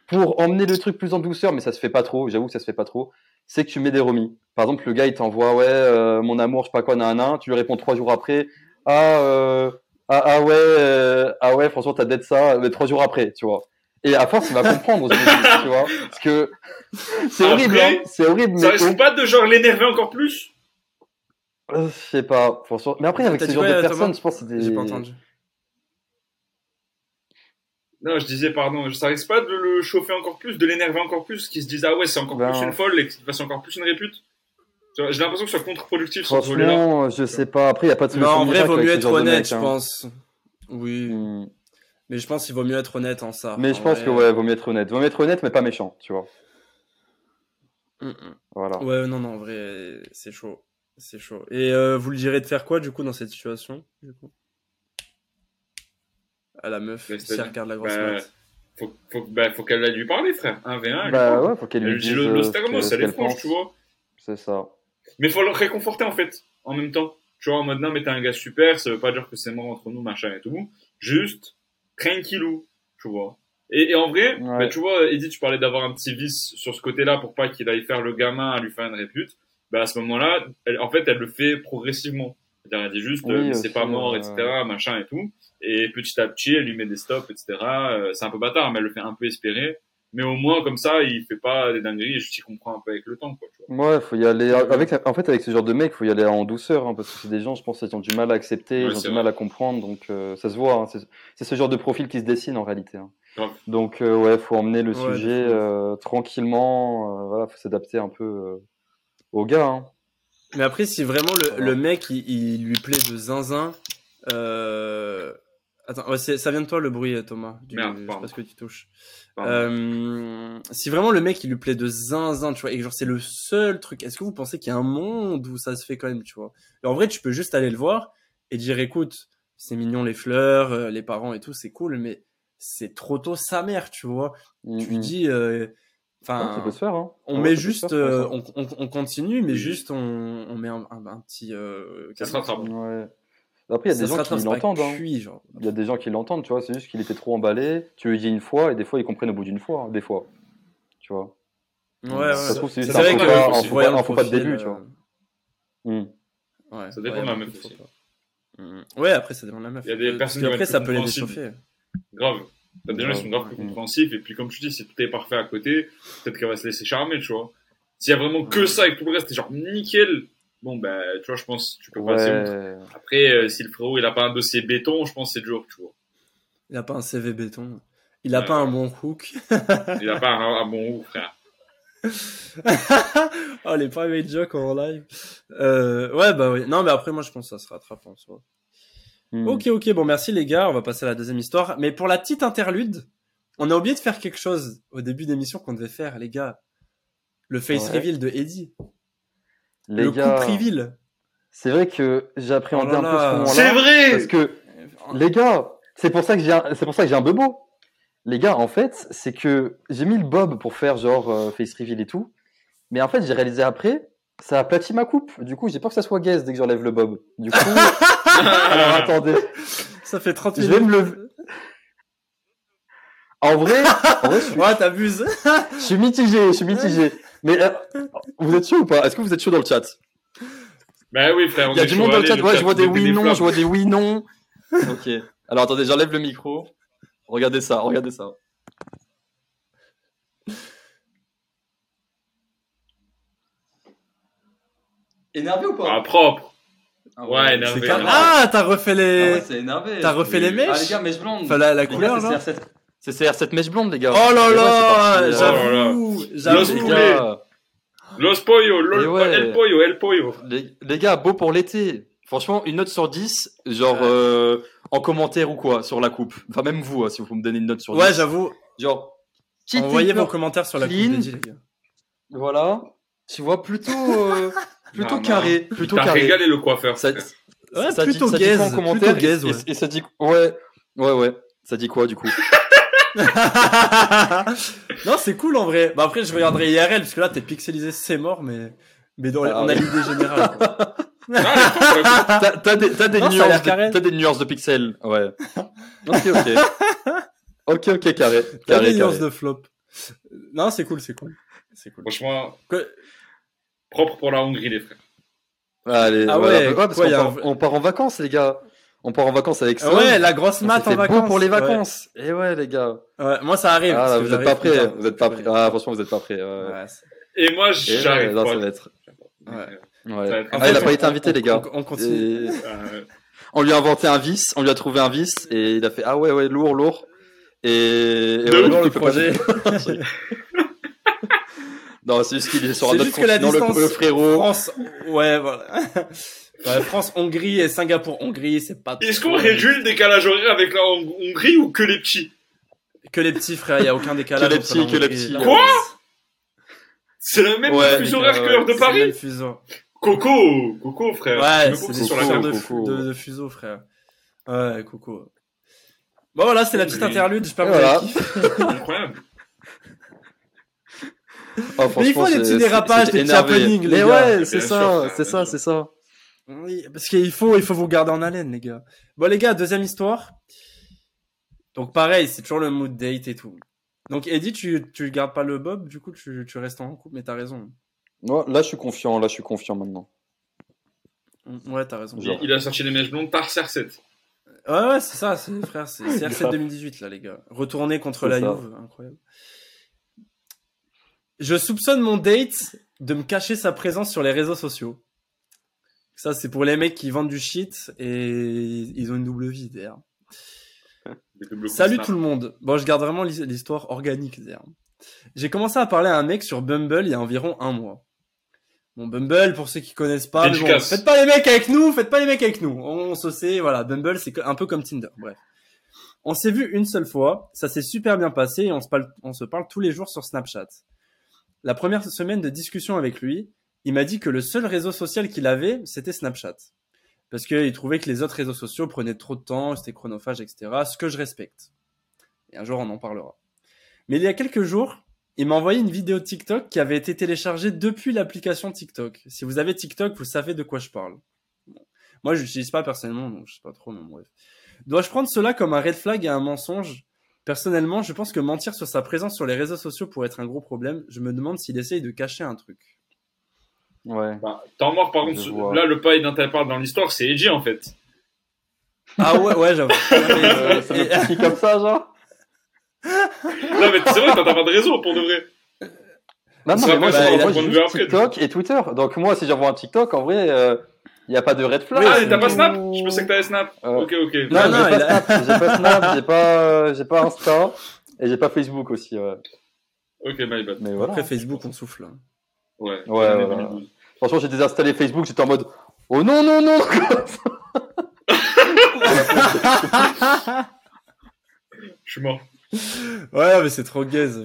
S2: pour emmener le truc plus en douceur, mais ça se fait pas trop, j'avoue que ça se fait pas trop, c'est que tu mets des remis. Par exemple, le gars, il t'envoie, ouais, euh, mon amour, je sais pas quoi, nan, tu lui réponds trois jours après, ah, euh, ah, ah ouais, euh, ah ouais, franchement, t'as d'être ça, mais trois jours après, tu vois. Et à force, il va comprendre, tu vois, parce que c'est horrible, hein, c'est horrible,
S3: Ça
S2: mais
S3: risque pas de genre l'énerver encore plus
S2: euh, je sais pas, franchement. Mais après, avec ce genre de personnes, je pense que c'est des...
S1: J'ai pas entendu.
S3: Non, je disais, pardon, ça risque pas de le chauffer encore plus, de l'énerver encore plus, qu'il se dise, ah ouais, c'est encore
S2: Ben-
S3: plus une folle et qu'il fasse encore plus une répute. J'ai l'impression que ce soit contre-productif sur ce volet-là.
S2: Je sais pas. Après, il y a pas de
S1: Non,
S2: solution
S1: en vrai,
S2: miracle
S1: vaut mieux être honnête,
S2: mec,
S1: je
S2: hein.
S1: pense. Oui.
S2: Hmm.
S1: Mais je pense qu'il vaut mieux être honnête en ça.
S2: Mais
S1: En
S2: je pense
S1: vrai,
S2: que ouais, vaut mieux être honnête. Vaut mieux être honnête, mais pas méchant, tu vois.
S1: mm, mm.
S2: Voilà.
S1: Ouais, non, non, en vrai, c'est chaud. C'est chaud. Et euh, vous le direz de faire quoi, du coup, dans cette situation du coup? À la meuf, si elle regarde la grosse
S3: bah. Faut, faut, bah, faut qu'elle lui parler, frère. 1v1, elle lui
S2: Bah ouais, faut qu'elle
S3: Elle
S2: lui dise
S3: le, le ça
S2: pense.
S3: tu vois.
S2: C'est ça.
S3: Mais faut le réconforter, en fait, en même temps. Tu vois, en mode, non, mais t'es un gars super, ça veut pas dire que c'est mort entre nous, machin et tout. Juste, tranquillou, tu vois. Et, et en vrai,
S2: Ouais.
S3: bah, tu vois, Edith, tu parlais d'avoir un petit vice sur ce côté-là pour pas qu'il aille faire le gamin à lui faire une répute. Bah, à ce moment-là, en fait, elle le fait progressivement. C'est-à-dire, elle dit juste,
S2: Oui,
S3: euh, c'est pas mort,
S2: euh,
S3: etc., machin et tout. Et petit à petit, elle lui met des stops, etc. Euh, c'est un peu bâtard, mais elle le fait un peu espérer. Mais au moins, comme ça, il fait pas des dingueries et juste il comprend un peu avec le temps, quoi, tu vois.
S2: Ouais, faut y aller. Avec, en fait, avec ce genre de mec, faut y aller en douceur, hein, parce que c'est des gens, je pense, qui ont du mal à accepter,
S3: Ouais,
S2: ils ont du
S3: vrai.
S2: mal à comprendre, donc euh, ça se voit. hein, c'est ce genre de profil qui se dessine en réalité. hein. Donc euh, ouais, faut emmener le
S1: Ouais,
S2: sujet euh, tranquillement. euh, voilà, faut s'adapter un peu euh, au gars. Hein.
S1: Mais après, si vraiment le,
S2: Voilà.
S1: le mec, il, il lui plaît de zinzin. Euh... Attends, ouais, c'est- ça vient de toi le bruit, Thomas. Du,
S3: Merde,
S1: je sais pas ce que tu touches. Euh, si vraiment le mec il lui plaît de zinzin, tu vois, et genre c'est le seul truc, est-ce que vous pensez qu'il y a un monde où ça se fait quand même, tu vois? Et En vrai, tu peux juste aller le voir et dire écoute, c'est mignon les fleurs, euh, les parents et tout, c'est cool, mais c'est trop tôt sa mère, tu vois? Tu lui
S2: Mhm.
S1: dis, euh, enfin,
S2: Ouais, ça peut se faire. Hein.
S1: on
S2: Ouais,
S1: met juste,
S2: faire,
S1: euh, on, on, on continue, mais
S3: Oui.
S1: juste on, on met un, un, un petit. Euh,
S3: Ça se rattrape.
S2: Ouais. Après, il y a des gens qui
S1: c'est
S2: l'entendent. hein. Il y a des gens qui l'entendent, tu vois. C'est juste qu'il était trop emballé. Tu lui dis une fois et des fois ils comprennent au bout d'une fois, hein, des fois. Tu vois.
S1: Ouais, ouais.
S2: Ça se trouve, c'est
S3: C'est
S2: juste un
S3: vrai
S2: faux
S3: que-
S2: pas, de début, tu
S1: euh,
S2: vois. Hmm.
S1: Ouais,
S3: Ça dépend de la meuf aussi.
S1: Ouais, après, ça dépend de la meuf.
S3: Il y a des
S1: Parce
S3: personnes
S1: que
S3: qui vont
S1: après, ça peut les déchauffer.
S3: Grave. T'as des gens qui sont grave plus compréhensifs, et puis comme tu dis, si tout est parfait à côté, peut-être qu'elle va se laisser charmer, tu vois. S'il y a vraiment que ça et que tout le reste est genre nickel, bon, bah, tu vois, je pense que tu peux passer outre. Après, euh, si le frérot, il a pas un dossier béton, je pense que c'est dur, tu vois.
S1: Il a pas un CV béton. Il a
S3: Ouais.
S1: pas un bon hook.
S3: Il a pas un, un bon ouf, frère.
S1: oh, les private jokes en live. Euh, ouais, bah oui. Non, mais après, moi, je pense que ça se rattrape en soi.
S2: Hmm.
S1: Ok, ok, bon, merci les gars. On va passer à la deuxième histoire. Mais pour la petite interlude, on a oublié de faire quelque chose au début d'émission qu'on devait faire, les gars. Le face
S2: Ouais.
S1: reveal de Eddie.
S2: Les
S1: le
S2: gars, c'est vrai que j'ai appréhendé
S1: Oh
S2: un peu ce
S1: là.
S2: moment-là.
S3: C'est vrai!
S2: Parce que Les gars, c'est pour ça que j'ai un, c'est pour ça que j'ai un bebo. Les gars, en fait, c'est que j'ai mis le bob pour faire genre euh, face reveal et tout, mais en fait, j'ai réalisé après, ça a aplati ma coupe. Du coup, j'ai peur que ça soit gaze dès que j'enlève le bob. Du coup, alors attendez,
S1: Ça fait 30
S2: Je
S1: minutes.
S2: vais me lever. en vrai, en vrai, je suis,
S1: Ouais, t'abuses.
S2: je suis mitigé, je suis mitigé. Mais euh, vous êtes chaud ou pas? Est-ce que vous êtes chaud dans le chat?
S3: Bah oui, frère. on
S2: Il y a du monde dans le chat. Ouais, je vois des oui non, je vois des oui non. Ok. Alors attendez, j'enlève le micro. Regardez ça, regardez ça. Énervé ou
S3: Ah, propre.
S2: Ah
S3: ouais, énervé.
S1: Ah, t'as refait les.
S2: Ah ouais, c'est énervé.
S1: T'as refait les mèches?
S2: Ah les gars, mèche blonde.
S1: Enfin, la, la couleur,
S2: c'est
S1: là.
S2: CR7. C'est CR7 mèche blonde, les gars.
S1: Oh là
S2: Et ouais,
S1: là,
S2: euh,
S1: j'avoue,
S3: Los
S1: j'avoue.
S3: Los pollo,
S2: ouais.
S3: el pollo, el pollo.
S2: les, les gars, beau pour l'été. Franchement, une note sur 10, genre
S1: Ouais.
S2: euh, en commentaire ou quoi, sur la coupe. Enfin, même vous, hein, si vous me donnez une note sur 10.
S1: Ouais, j'avoue.
S2: Genre,
S1: Envoyez vos commentaires sur la coupe
S2: clean.
S1: les gars.
S2: Voilà. Tu vois, plutôt, euh, plutôt
S3: Non, non.
S2: carré. Plutôt
S3: T'as
S2: carré.
S3: régalé le coiffeur.
S2: Ça.
S1: Ouais,
S2: ça
S1: plutôt
S2: dit, ça dit
S1: gaze,
S2: quoi en
S1: plutôt
S2: commentaire
S1: gaze,
S2: et- et ça dit ouais, ouais, ouais. Ça dit quoi du coup?
S1: non, c'est cool en vrai. Bah après, je regarderai IRL parce que là, t'es pixelisé, c'est mort, mais mais dans-
S2: Ah
S1: on a
S2: ouais.
S1: l'idée générale.
S2: T'as t'as des, t'as des
S1: Non, ça a
S2: nuances, de, t'as des nuances de pixels, ouais. Ok, ok. ok, ok, carré,
S1: T'as
S2: carré,
S1: des nuances
S2: carré.
S1: de flop. Non, c'est cool, c'est cool. C'est cool.
S3: Franchement,
S1: Quoi-
S3: propre pour la Hongrie, les frères.
S2: Allez,
S1: Ah
S2: voilà.
S1: ouais,
S2: parce
S1: quoi,
S2: qu'on
S1: a
S2: part, on part en vacances, les gars. On part en vacances avec ça.
S1: Ouais, la grosse
S2: On
S1: mat en vacances.
S2: beau pour les
S1: Ouais.
S2: vacances. Et ouais, les gars.
S1: Ouais, moi, ça arrive.
S2: Ah, vous êtes
S1: j'arrive
S2: pas prêts. Vous êtes pas prêts. Ah, franchement, vous êtes pas prêts. Ouais.
S1: Ouais,
S3: Et moi, j'arrive
S2: ouais, non, ça va être.
S1: ouais.
S2: Ouais. Ah, il a pas été invité,
S1: on-
S2: les gars.
S1: On, on continue.
S2: Et- On lui a inventé un vice, on lui a trouvé un vice, et il a fait ah ouais ouais lourd lourd. Et, et coup,
S1: le
S2: pas-
S1: projet.
S2: non, c'est juste qu'il est sur un autre
S1: juste que la
S2: continent, le-
S1: distance
S2: le, frérot.
S1: France, ouais, voilà. Ouais, France, Hongrie et Singapour, Hongrie, c'est pas.
S3: Est-ce qu'on réduit le décalage horaire avec la Hong- Hongrie ou que les petits?
S1: Que les petits frères, il y a aucun décalage.
S2: Que les petits, que les petits.
S3: Quoi. C'est la même
S2: Ouais,
S3: fuseau horaire que l'heure de
S1: c'est le même
S3: Paris
S1: fuseau.
S3: Coco Coco, frère.
S1: Ouais, c'est
S3: sur la gueule.
S1: de,
S2: Coco.
S1: de, de fuseaux, frère. Ouais, Coco. Bon, voilà, c'est la petite interlude. J'espère que
S2: Voilà.
S1: vous avez kiffé.
S3: Incroyable.
S2: Oh,
S1: Mais il faut des petits dérapages, des petits happenings, les
S2: Mais
S1: gars.
S2: ouais, c'est ça, c'est ça, c'est ça.
S1: Oui, parce qu'il faut, il faut vous garder en haleine, les gars. Bon, les gars, deuxième histoire. Donc, pareil, c'est toujours le mood date et tout. Donc, Eddie, tu, tu gardes pas le bob, du coup, tu, tu restes en couple, mais t'as raison.
S2: Non, là, je suis confiant, là, je suis confiant maintenant.
S1: Ouais, t'as raison.
S3: Il, il a sorti les mèches blondes par CR7.
S1: Ouais, ouais, c'est ça, c'est frère, c'est CR7
S2: Grave.
S1: 2018 là, les gars. Retourner contre
S2: C'est
S1: la. Juve, incroyable. Je soupçonne mon date de me cacher sa présence sur les réseaux sociaux. Ça, c'est pour les mecs qui vendent du shit et ils ont une double vie d'ailleurs. Salut tout le monde. Bon, je garde vraiment l'his- l'histoire organique d'ailleurs. J'ai commencé à parler à un mec sur Bumble il y a environ un mois. Bon, Bumble, pour ceux qui connaissent pas, mais bon,
S3: Dédicace.
S1: faites pas les mecs avec nous, faites pas les mecs avec nous. On se sait, voilà, Bumble, c'est un peu comme Tinder, bref. On s'est vu une seule fois, ça s'est super bien passé et on se parle, on se parle tous les jours sur Snapchat. La première semaine de discussion avec lui, il m'a dit que le seul réseau social qu'il avait, c'était Snapchat. Parce qu'il trouvait que les autres réseaux sociaux prenaient trop de temps, c'était chronophage, etc. Ce que je respecte. Et un jour, on en parlera. Mais il y a quelques jours, il m'a envoyé une vidéo TikTok qui avait été téléchargée depuis l'application TikTok. Si vous avez TikTok, vous savez de quoi je parle. Moi, je l'utilise pas personnellement, donc je sais pas trop, mais bref. Dois-je prendre cela comme un red flag et un mensonge? Personnellement, je pense que mentir sur sa présence sur les réseaux sociaux pourrait être un gros problème. Je me demande s'il essaye de cacher un truc.
S2: Ouais.
S3: Bah, temps mort, par contre,
S2: vois.
S3: là, le paille dont elle parle dans l'histoire, c'est Edgy, en fait.
S1: Ah ouais, ouais, j'avoue.
S2: Euh, ça
S1: Et-
S2: me pique comme ça, genre.
S3: Non, mais c'est vrai, t'as pas de réseau, pour de vrai.
S2: Non, non, mais moi, j'ai juste TikTok et Twitter. Donc, moi, si j'envoie un TikTok, en vrai, il n'y a pas de red flag.
S3: Ah, t'as pas. Snap? Je pensais que t'avais Snap.
S2: Euh,
S3: Ok, ok.
S2: Non,
S1: Non, non,
S2: j'ai pas
S1: a-
S2: Snap, j'ai pas Snap, j'ai pas, j'ai pas Insta et j'ai pas Facebook aussi. Ouais.
S3: Ok, my bad.
S2: Mais voilà.
S1: Après Facebook, on souffle. hein.
S3: Ouais,
S2: Ouais.
S3: 2012.
S2: Franchement, j'ai désinstallé Facebook, j'étais en mode Oh non, non, non
S3: Je suis mort.
S1: Ouais, mais c'est trop gaze.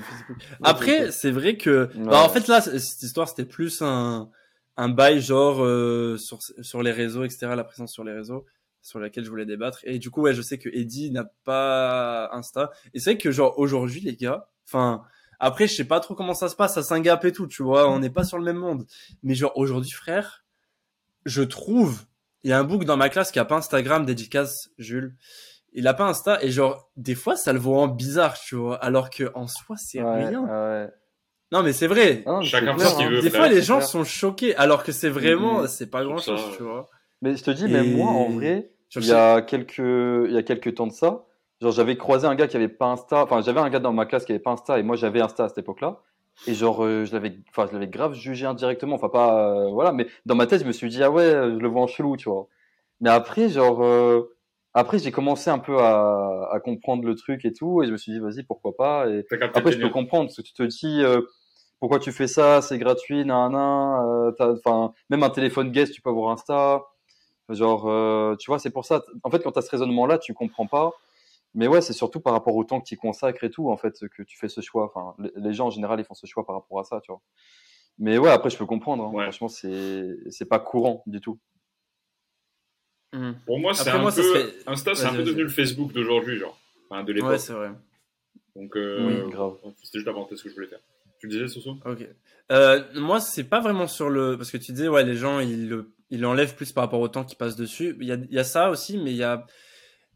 S1: Après, c'est vrai que,
S2: Ouais.
S1: bah, en fait, là, cette histoire, c'était plus un, un bail, genre, euh, sur, sur les réseaux, etc., la présence sur les réseaux, sur laquelle je voulais débattre. Et du coup, ouais, je sais que Eddie n'a pas Insta. Et c'est vrai que, genre, aujourd'hui, les gars, enfin, après, je sais pas trop comment ça se passe à Singap et tout, tu vois, on n'est pas sur le même monde. Mais genre, aujourd'hui, frère, je trouve, il y a un book dans ma classe qui a pas Instagram, dédicace, Jules. Il a pas Insta, et genre, des fois, ça le voit en bizarre, tu vois, alors que, en soi, c'est
S2: Ouais,
S1: rien.
S2: ouais.
S1: Non, mais c'est vrai.
S2: Non,
S3: Chacun fait ce qu'il
S2: hein.
S3: veut.
S1: Des fois, les gens
S2: clair.
S1: sont choqués, alors que c'est vraiment,
S2: Mhm.
S1: c'est pas grand
S3: ça,
S1: chose, tu vois.
S2: Mais je te dis,
S1: Et-
S2: même moi, en vrai, il y a quelques, il y a quelques temps de ça, genre j'avais croisé un gars qui avait pas Insta, enfin j'avais un gars dans ma classe qui avait pas Insta et moi j'avais Insta à cette époque-là. Et genre euh, je l'avais, enfin je l'avais grave jugé indirectement, enfin pas, euh, voilà, mais dans ma tête je me suis dit ah ouais, je le vois en chelou, tu vois. Mais après genre, euh, après j'ai commencé un peu à, à comprendre le truc et tout et je me suis dit vas-y pourquoi pas et
S3: T'as
S2: après, je peux comprendre parce que tu te dis pourquoi tu fais ça, c'est gratuit, nan, nan, t'as- enfin, même un téléphone guest, tu peux avoir Insta. Genre, tu vois, c'est pour ça. En fait, quand tu as ce raisonnement-là, tu comprends pas. Mais ouais, c'est surtout par rapport au temps que tu consacres et tout, en fait, que tu fais ce choix. Enfin, les- gens en général, ils font ce choix par rapport à ça, tu vois. Mais ouais, après, je peux comprendre. hein.
S3: Ouais.
S2: Franchement, c'est c'est pas courant du tout.
S1: Mhm.
S3: Pour moi, c'est un
S1: moi,
S3: peu.
S1: serait-
S3: Insta, c'est un peu devenu le Facebook d'aujourd'hui, genre. Enfin, de l'époque.
S1: Ouais, c'est vrai.
S3: Donc, euh,
S2: Oui, grave.
S3: C'était juste la parenthèse que je voulais faire. Tu le disais, Soso?
S1: Ok. Euh, moi, c'est pas vraiment sur le, parce que tu disais, ouais, les gens, ils le, ils l'enlèvent plus par rapport au temps qui passe dessus. Il y a, il y a ça aussi, mais il y a,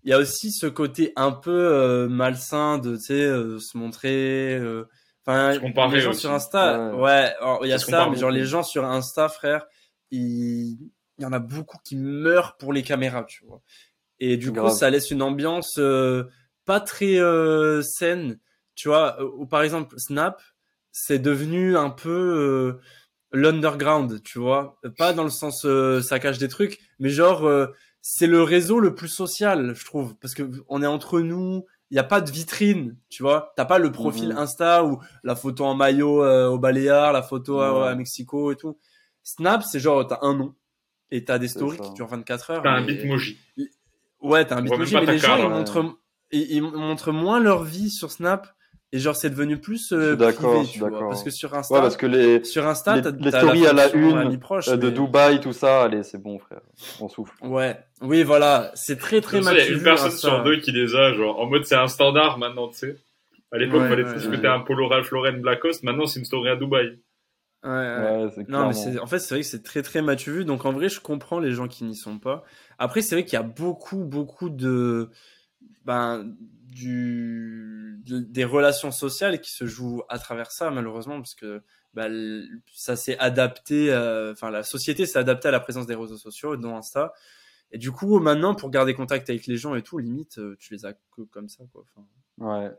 S1: il y a aussi ce côté un peu euh, malsain de, tu sais, euh, se montrer. euh, Enfin,
S3: comparer
S1: les gens
S3: aussi.
S1: sur Insta,
S2: Ouais.
S1: ouais, alors, il y a
S3: Ça
S1: mais genre
S3: beaucoup.
S1: les gens sur Insta, frère, il y en a beaucoup qui meurent pour les caméras, tu vois. Et du coup,
S2: Grave.
S1: ça laisse une ambiance euh, pas très euh, saine, tu vois. Ou par exemple, Snap, c'est devenu un peu euh, l'underground, tu vois. Pas dans le sens euh, ça cache des trucs, mais genre euh, c'est le réseau le plus social, je trouve, parce que on est entre nous. Il y a pas de vitrine, tu vois. T'as pas le profil
S2: Mhm.
S1: Insta ou la photo en maillot euh, au Baléares, la photo à,
S2: Ouais.
S1: à Mexico et tout. Snap, c'est genre t'as un nom et t'as des stories qui durent 24 heures.
S3: T'as un bitmoji.
S1: Ouais, t'as un bitmoji, mais les gens, ils montrent, ils, ils montrent moins leur vie sur Snap. Et genre, c'est devenu plus euh, privé,
S2: je suis
S1: tu vois.
S2: d'accord.
S1: Parce que sur Insta,
S2: Ouais, parce que les,
S1: sur Insta,
S2: les- les stories à la une,
S1: proche,
S2: euh, de
S1: mais-
S2: Dubaï, tout ça, allez, c'est bon, frère. On souffle.
S1: Ouais, oui, voilà, c'est très très mal
S3: il y a une personne
S1: Insta.
S3: sur deux qui les a, genre, en mode c'est un standard maintenant, tu sais. À l'époque,
S1: Ouais,
S3: il fallait
S1: ouais,
S3: que
S2: ouais.
S3: t'aies un polo Ralph Lauren Black Coast, maintenant c'est une story à Dubaï.
S1: Ouais, ouais. Non, mais en fait, c'est vrai que c'est très très mal vu. Donc, en vrai, je comprends les gens qui n'y sont pas. Après, c'est vrai qu'il y a beaucoup, beaucoup de, ben, du, de- des relations sociales qui se jouent à travers ça, malheureusement, parce que, ben, ça s'est adapté, euh, enfin, la société s'est adaptée à la présence des réseaux sociaux, dont Insta. Et du coup, maintenant, pour garder contact avec les gens et tout, limite, euh, tu les as que comme ça, quoi. Enfin,
S2: Ouais.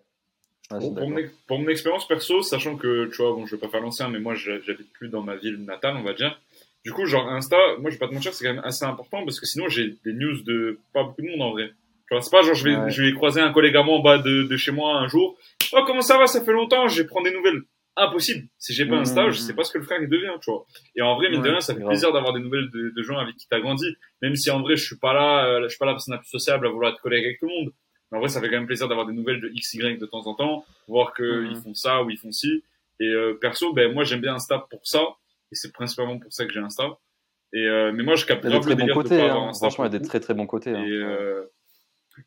S3: Pour, mon, pour mon expérience perso, sachant que, tu vois, bon, je vais pas faire l'ancien, mais moi, j'ha- j'habite plus dans ma ville natale, on va dire. Du coup, genre, Insta, moi, je vais pas te mentir, c'est quand même assez important parce que sinon, j'ai des news de pas beaucoup de monde en vrai. Vois, c'est pas genre, je vais,
S2: Ouais.
S3: je vais croiser un collègue à moi en bas de, de chez moi un jour. Oh, comment ça va? Ça fait longtemps, je vais prendre des nouvelles. Impossible. Si j'ai pas
S2: Mhm.
S3: Insta, je sais pas ce que le frère il devient, tu vois. Et en vrai, mine de
S1: Ouais,
S3: rien, ça fait
S2: grave.
S3: plaisir d'avoir des nouvelles de, de gens avec qui t'as grandi. Même si en vrai, je suis pas là, euh, je suis pas la personne la plus sociable à vouloir être collègue avec tout le monde. Mais en vrai, ça fait quand même plaisir d'avoir des nouvelles de XY de temps en temps, voir que
S1: Mhm.
S3: ils font ça ou ils font ci. Et euh, perso, ben moi j'aime bien Insta pour ça, et c'est principalement pour ça que j'ai Insta. Et euh, mais moi je capte grave le
S2: très bons
S3: délire de
S2: côtés,
S3: pas avoir
S2: hein.
S3: Insta.
S2: Franchement, il y a des très très bons côtés. hein.
S3: Euh,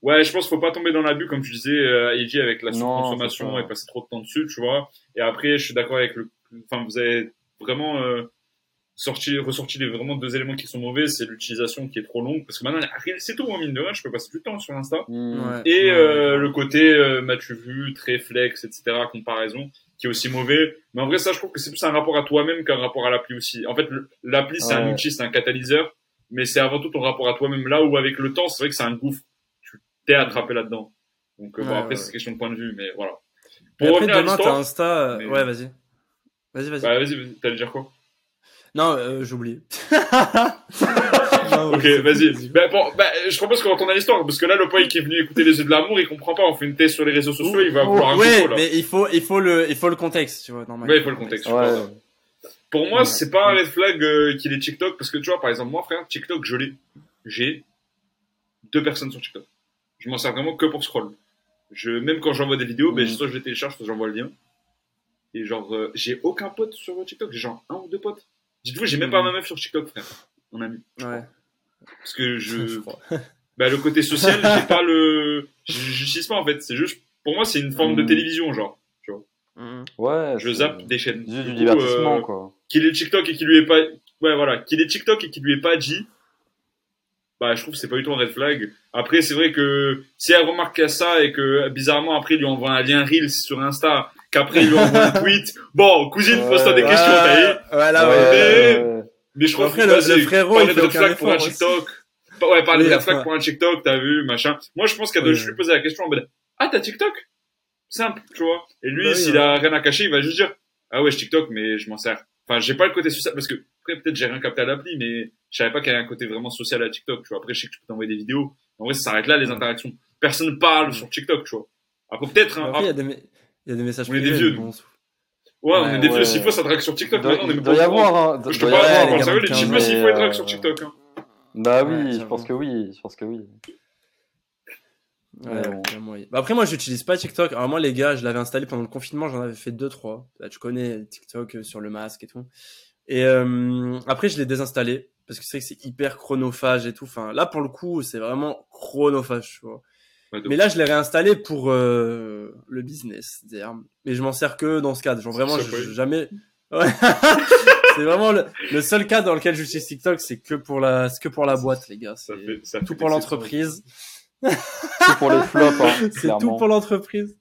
S3: ouais, je pense qu'il faut pas tomber dans l'abus comme tu disais, euh, Eiji, avec la surconsommation et passer trop de temps dessus, tu vois. Et après, je suis d'accord avec le. Enfin, vous avez vraiment. euh, sorti, ressorti les vraiment deux éléments qui sont mauvais, c'est l'utilisation qui est trop longue, parce que maintenant, c'est tout, en mine de rien, je peux passer du temps sur Insta.
S1: Ouais.
S3: Et
S1: Ouais,
S3: euh,
S1: ouais.
S3: le côté euh, m'as-tu vu, très flex, etc., comparaison, qui est aussi mauvais. Mais en vrai, ça, je trouve que c'est plus un rapport à toi-même qu'un rapport à l'appli aussi. En fait, l'appli, c'est un outil, c'est un catalyseur, mais c'est avant tout ton rapport à toi-même. Là où, avec le temps, c'est vrai que c'est un gouffre. T'es attrapé là-dedans. Donc, euh, bon,
S1: Ouais,
S3: après,
S1: ouais,
S3: c'est question de point de vue, mais voilà.
S1: Et
S3: Pour
S1: après,
S3: revenir à
S1: demain, t'as
S3: l'histoire,
S1: Insta.
S3: mais-
S1: Ouais, vas-y. Vas-y, vas-y.
S3: bah, vas-y, vas-y, t'allais dire quoi?
S1: Non, euh, j'ai oublié.
S3: Ok, vas-y. Bah, bon, bah, je propose qu'on retourne à l'histoire, parce que là, le poil qui est venu écouter les yeux de l'amour, il comprend pas. On fait une thèse sur les réseaux sociaux, il va voir un
S1: Ouais,
S3: coco, là.
S1: mais il faut, il faut le, il faut le contexte, tu vois.
S3: Ouais, il faut le contexte. je. Pour moi,
S1: Ouais.
S3: c'est pas un red flag euh, qu'il est TikTok, parce que tu vois, par exemple, moi, frère, TikTok, je l'ai. J'ai deux personnes sur TikTok. Je m'en sers vraiment que pour scroll. Je, même quand j'envoie des vidéos, ben,
S2: Mhm.
S3: soit je les télécharge, soit j'envoie le lien. Et genre, euh, j'ai aucun pote sur TikTok, j'ai genre un ou deux potes. Dites-vous, j'ai même pas
S1: Mhm.
S3: ma meuf sur TikTok, frère. Mon ami.
S1: Ouais.
S3: Parce que je,
S1: Je
S3: bah, le côté social, j'ai pas le, j'utilise pas, en fait. C'est juste, pour moi, c'est une forme de
S2: Mhm.
S3: télévision, genre.
S2: Ouais.
S3: Je zappe des chaînes.
S2: Juste du
S3: coup,
S2: divertissement,
S3: euh,
S2: quoi.
S3: qu'il ait TikTok et qu'il lui ait pas, ouais, voilà, qu'il ait TikTok et qu'il lui ait pas dit, bah, je trouve que c'est pas du tout un red flag. Après, c'est vrai que si elle remarque ça et que, bizarrement, après, il lui envoie un lien Reels sur Insta, qu'après, il lui envoie un tweet, bon, cousine,
S2: Ouais.
S3: pose-toi des questions, t'as vu
S1: Ouais, ouais, là, ouais.
S3: Mais je trouve
S1: Après,
S3: que,
S1: le- le frérot, il fait
S3: red flag pour un. TikTok. Pas- Ouais, parler
S1: Oui,
S3: de red flag pour un TikTok, t'as vu, machin. Moi, je pense qu'elle doit juste lui poser la question en mode, ah, t'as TikTok? Simple, tu vois. Et lui, s'il
S1: ouais.
S3: a rien à cacher, il va juste dire, ah ouais, je TikTok, mais je m'en sers. Enfin, j'ai pas le côté social, parce que, après, peut-être j'ai rien capté à l'appli, mais je savais pas qu'il y avait un côté vraiment social à TikTok, tu vois. Après, je sais que tu peux t'envoyer des vidéos. En vrai, ça s'arrête là, les interactions. Personne parle
S1: Mm.
S3: sur TikTok, tu vois. Après, peut-être, hein,
S1: Après, il y a des, mé- il y a des messages
S3: On est des vieux, nous. ouais, on
S1: Ouais,
S3: est des vieux. S'il faut, ça drague sur TikTok.
S2: doit,
S3: Maintenant, on est
S2: il
S3: même
S2: doit y avoir, hein.
S3: Je te parle, moi,
S1: les
S3: quand
S1: gamins
S3: sérieux,
S1: de
S3: les
S1: 15
S3: chiffres,
S1: ans,
S3: s'il faut être drague
S2: euh,
S3: sur TikTok, hein.
S2: Bah oui, je pense que oui, je pense que oui.
S1: Ouais,
S2: Ouais, bon.
S1: clairement, oui. Bah, après, moi, j'utilise pas TikTok. Alors, moi, les gars, je l'avais installé pendant le confinement, j'en avais fait deux, trois. Là, tu connais TikTok euh, sur le masque et tout. Et euh, après, je l'ai désinstallé parce que c'est vrai que c'est hyper chronophage et tout. Enfin, là, pour le coup, c'est vraiment chronophage, tu vois.
S3: Ouais,
S1: Mais là, je l'ai réinstallé pour euh, le business, c'est-à-dire. Mais je m'en sers que dans ce cadre. Genre vraiment, je, je- jamais. Ouais. c'est vraiment le, le seul cas dans lequel j'utilise TikTok, c'est que pour la, c'est que pour la boîte, les gars. C'est tout pour l'entreprise.
S2: C'est pour les flops, hein,
S1: C'est tout pour l'entreprise.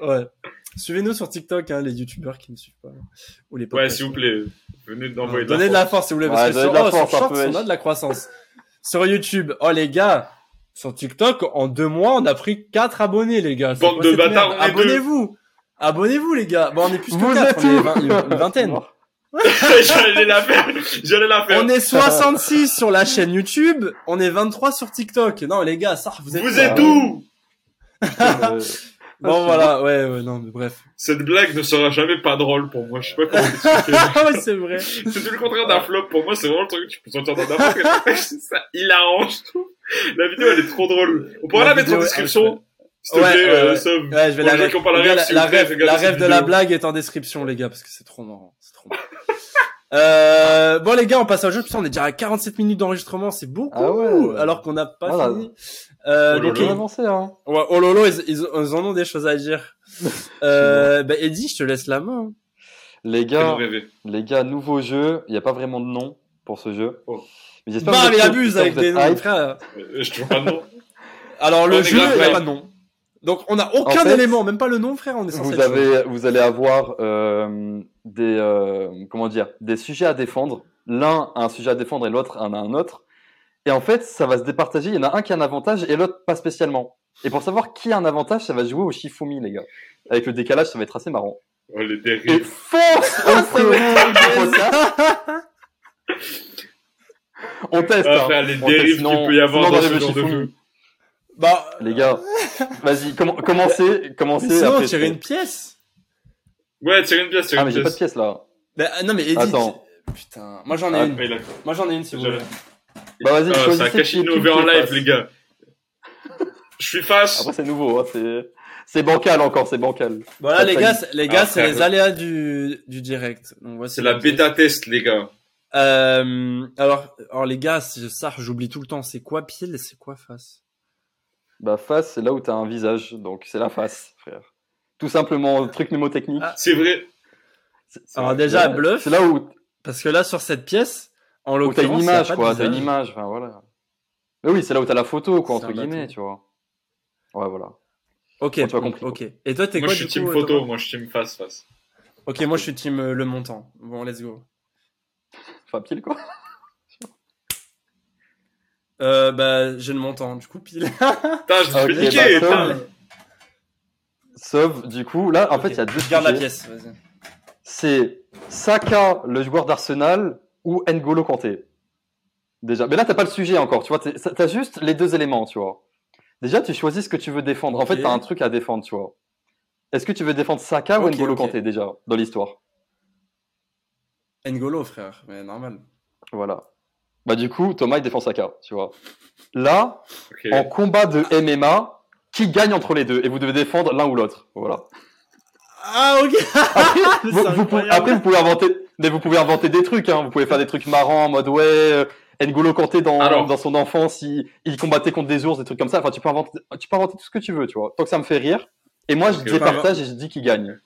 S1: Ouais. Suivez-nous sur TikTok, hein, les youtubeurs qui ne suivent pas. Ou les
S3: Ouais, s'il vous plaît. Venez d'envoyer de la
S1: Donnez de la
S3: force.
S1: force, si vous voulez.
S2: Ouais,
S1: Parce que
S2: donnez
S1: sur,
S2: de la
S1: oh,
S2: force
S1: on a de la croissance. Sur YouTube, oh les gars, sur TikTok, en deux mois, on a pris quatre abonnés, les gars.
S3: Bande de bâtards.
S1: Abonnez-vous. Abonnez-vous, les gars. Bon, on est plus que
S2: Vous
S1: quatre, on est une, vingtaine.
S3: J'allais la faire. J'allais la faire.
S1: On est 66 sur la chaîne YouTube, on est 23 sur TikTok. Non, les gars, ça, vous êtes
S3: Vous êtes où
S2: Euh,
S1: Bon, voilà, ouais, ouais, non, mais bref.
S3: Cette blague ne sera jamais pas drôle pour moi. Je sais pas comment l'expliquer.
S1: Ah ouais, c'est vrai.
S3: c'est tout le contraire d'un flop. Pour moi, c'est vraiment le truc que tu peux sortir dans n'importe quel ça. Il arrange tout. La vidéo, elle est trop drôle. On pourra
S1: La
S3: la, mettre en description. S'il te
S1: Ouais,
S3: plaît,
S1: ouais,
S3: euh,
S1: ouais. Ouais, je vais la
S3: pas la s'il
S1: la ref de la blague est en description, les gars, parce que c'est trop marrant. C'est trop marrant. Euh, bon les gars, on passe au jeu. Putain, on est déjà à 47 minutes d'enregistrement, c'est beaucoup.
S2: Ah ouais.
S1: Alors qu'on n'a pas
S2: Voilà.
S1: fini. Euh,
S3: Oh
S1: donc,
S2: bien avancé, hein.
S1: ouais, oh lolo, ils, ils, ils en ont des choses à dire. euh, bah, Eddie, je te laisse la main.
S2: Les
S3: Fais-nous
S2: gars, les gars, nouveau jeu. Il n'y a pas vraiment de nom pour ce jeu.
S3: Oh.
S2: Mais j'espère
S1: Bah, mais abuse avec des noms, frère.
S3: Euh, Je vois pas de nom.
S1: Alors
S3: On
S1: le jeu, il n'y a pas de nom. Donc on n'a aucun
S2: En fait,
S1: élément, même pas le nom, frère. On est censé
S2: Vous avez, vous allez avoir euh, des, euh, comment dire, des sujets à défendre. L'un a un sujet à défendre et l'autre en a un autre. Et en fait, ça va se départager. Il y en a un qui a un avantage et l'autre pas spécialement. Et pour savoir qui a un avantage, ça va se jouer au Shifumi, les gars. Avec le décalage, ça va être assez marrant.
S3: Oh, les
S2: Et
S3: terribles.
S2: force au On teste.
S3: Ah,
S2: hein.
S3: les dérives
S2: Sinon-
S3: qu'il peut y avoir
S2: sinon,
S3: dans
S2: dans
S3: ce de jeu.
S1: Bah,
S2: Les gars, vas-y, comm- commencez, commencez.
S1: sinon,
S2: après,
S1: tirer une pièce.
S3: Ouais, tire une pièce, tire
S2: Ah,
S3: une
S2: mais j'ai pas de
S3: pièce.
S2: là.
S1: Bah, ah, non mais Eddie.
S2: Attends.
S1: Putain, moi j'en ai
S2: Ah,
S1: une. Moi j'en ai une si vous voulez.
S2: Bah, vas-y,
S3: Ah,
S2: qui-
S3: Innové
S2: qui
S3: en live,
S2: face.
S3: les gars. Je suis face.
S2: Après, c'est nouveau, hein, c'est, c'est bancal encore, c'est bancal.
S1: Voilà les gars, c'est- les gars,
S3: Ah,
S1: c'est les aléas du du direct.
S3: C'est la bêta test, les gars.
S1: Euh, alors, alors les gars, ça, j'oublie tout le temps. C'est quoi pile? Et c'est quoi face?
S2: Bah, face, c'est là où t'as un visage, donc c'est la face, frère. Tout simplement, truc mnémotechnique.
S1: Ah.
S3: C'est vrai.
S2: C'est- c'est-
S1: Alors déjà, bluff.
S2: C'est là où
S1: Parce que là, sur cette pièce, en
S2: Ou t'as
S1: l'occurrence,
S2: une image, quoi. T'as une image, enfin voilà. Mais oui, c'est là où t'as la photo, quoi, entre guillemets, tu vois. Ouais, voilà.
S1: Ok,
S2: Bon, tu as compris,
S1: ok. Et toi, t'es
S3: Moi,
S1: quoi
S3: je suis team
S1: coup,
S3: photo, moi, je suis team face face.
S1: Ok, moi, je suis team euh, le montant. Bon, let's go.
S2: Enfin, pile, quoi.
S1: Euh, bah, j'ai le montant, du coup, pile.
S3: Putain, je me
S2: Ok,
S3: fais niquer,
S2: bah. Sauf, du coup, là, en fait, il y a deux
S1: Garde la
S2: sujets.
S1: pièce, vas-y.
S2: C'est Saka, le joueur d'Arsenal, ou N'Golo Kanté. Déjà. Mais là, t'as pas le sujet encore, tu vois. T'as juste les deux éléments, tu vois. Déjà, tu choisis ce que tu veux défendre. En fait, t'as un truc à défendre, tu vois. Est-ce que tu veux défendre Saka ou N'Golo
S1: ok.
S2: Kanté, déjà, dans l'histoire?
S1: N'Golo, frère, mais normal.
S2: Voilà. Bah, du coup, Thomas, il défend Saka, tu vois. Là, en combat de MMA, qui gagne entre les deux? Et vous devez défendre l'un ou l'autre. Voilà.
S1: Ah, ok
S2: Après,
S1: C'est
S2: vous, vous pouvez,
S1: incroyable.
S2: après, vous pouvez inventer, mais vous pouvez inventer des trucs. Hein. Vous pouvez faire des trucs marrants, en mode ouais, euh, N'Golo Kanté dans,
S3: Alors.
S2: dans son enfance, il, il combattait contre des ours, des trucs comme ça. Enfin, tu peux inventer, tu peux inventer tout ce que tu veux, tu vois. Tant que ça me fait rire. Et moi, je départage et je dis qui gagne.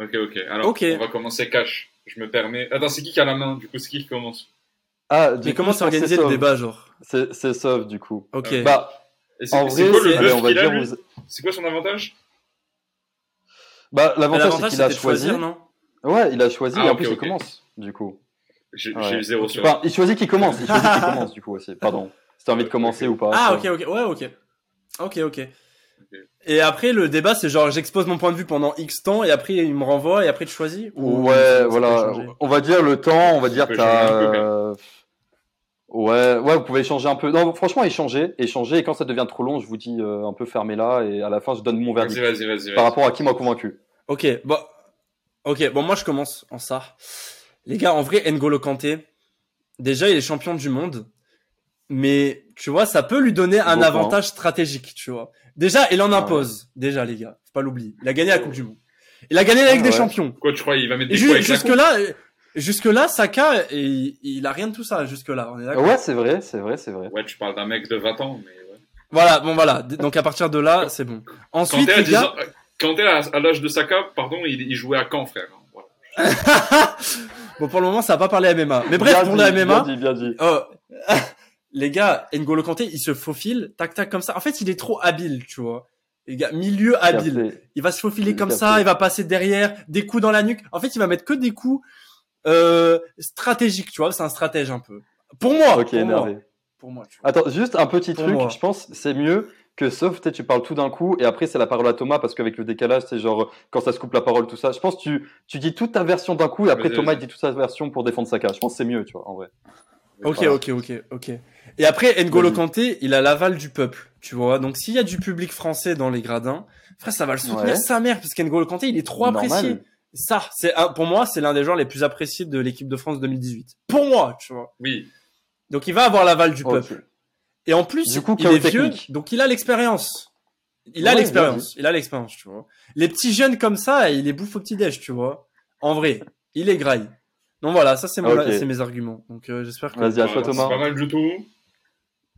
S3: Ok, ok. Alors, on va commencer cash. Je me permets. Attends, c'est qui qui a la main Du coup, c'est qui qui commence?
S2: Ah, du
S1: Mais
S2: coup,
S1: comment c'est le débat, genre?
S2: C'est c'est Sauve, du coup.
S1: Ok.
S2: Bah,
S3: Et c'est
S2: en vrai,
S3: quoi le
S2: allez, on va
S3: qu'il
S2: dire, vous-
S3: C'est quoi son avantage?
S2: Bah, l'avantage, c'est qu'il a choisi.
S1: choisir, non?
S2: Ouais, il a choisi,
S3: Ah,
S2: et en plus, il
S3: ok.
S2: commence, du coup.
S3: J'ai
S2: Ouais.
S3: zéro sur.
S2: Enfin, il choisit qui commence, il choisit qui commence, du coup, aussi. Pardon. Si t'as envie de commencer ou pas.
S1: Ah, ok, ok, ouais, ok. Ok, ok. Et après, le débat, c'est genre, j'expose mon point de vue pendant X temps, et après, il me renvoie, et après, tu choisis Ou
S2: Ouais, voilà. On va dire le temps, on va dire t'as. euh, Ouais, ouais, vous pouvez échanger un peu. Non, franchement, échanger, échanger. Et quand ça devient trop long, je vous dis euh, un peu fermez là, et à la fin, je donne mon verdict
S3: vas-y, vas-y.
S2: par
S3: vas-y.
S2: rapport à qui m'a convaincu.
S1: Ok, bon. Ok, bon, moi, je commence en ça. Les gars, en vrai, N'Golo Kanté, déjà, il est champion du monde, mais, tu vois, ça peut lui donner un
S2: Bon point.
S1: avantage stratégique, tu vois. Déjà, il en
S2: Ouais.
S1: impose. Déjà, les gars. Faut pas l'oublier. Il a gagné la Coupe du Monde. Il a gagné la Ligue
S2: Ah,
S1: des
S2: ouais.
S1: Champions.
S3: Quoi, tu crois il va mettre
S1: Et
S3: des
S1: ju-
S3: avec
S1: jusque là, jusque là, Saka, il, il a rien de tout ça, jusque là. On est d'accord.
S2: Ouais, c'est vrai, c'est vrai, c'est vrai.
S3: Ouais, tu parles d'un mec de 20 ans, mais ouais.
S1: Voilà, bon voilà. Donc à partir de là, c'est bon. Ensuite, les
S3: 10
S1: gars,
S3: ans- Kanté, à, à l'âge de Saka, pardon, il, il jouait à Caen, frère. Voilà.
S1: bon pour le moment, ça va pas parler MMA. Mais bref,
S2: Bien
S1: pour
S2: dit,
S1: le MMA,
S2: Bien dit, bien dit.
S1: oh, les gars, N'Golo Kanté, il se faufile, tac tac comme ça. En fait, il est trop habile, tu vois. Les gars, milieu habile. Il va se faufiler comme
S2: Capté.
S1: ça, il va passer derrière, des coups dans la nuque. En fait, il va mettre que des coups euh, stratégiques, tu vois. C'est un stratège un peu. Pour moi.
S2: Ok,
S1: pour moi.
S2: énervé.
S1: Pour moi, tu vois.
S2: Attends, juste un petit
S1: Pour
S2: truc,
S1: moi.
S2: je pense c'est mieux que sauf peut-être tu parles tout d'un coup et après c'est la parole à Thomas parce qu'avec le décalage c'est genre quand ça se coupe la parole tout ça. Je pense que tu tu dis toute ta version d'un coup et après Thomas il dit toute sa version pour défendre Saka. Je pense que c'est mieux, tu vois, en vrai.
S1: Ok,
S2: Voilà.
S1: ok, ok, ok. Et après, N'Golo. Kanté, il a l'aval du peuple, tu vois. Donc, s'il y a du public français dans les gradins, frère, ça va le soutenir
S2: Ouais.
S1: sa mère, parce qu'N'Golo Kanté, il est trop
S2: Normal.
S1: apprécié. Ça, c'est un- pour moi, c'est l'un des joueurs les plus appréciés de l'équipe de France 2018. Pour moi, tu vois.
S3: Oui.
S1: Donc, il va avoir l'aval du peuple. Et en plus,
S2: Du coup,
S1: il est vieux, donc il a l'expérience. Il a
S2: Ouais,
S1: l'expérience. Il a l'expérience, tu vois. Les petits jeunes comme ça, il les bouffe au petit déj, tu vois. En vrai, il est graille. Donc voilà, ça c'est c'est mes arguments. Donc euh, j'espère que
S2: Vas-y, à toi Thomas.
S3: C'est pas mal du tout.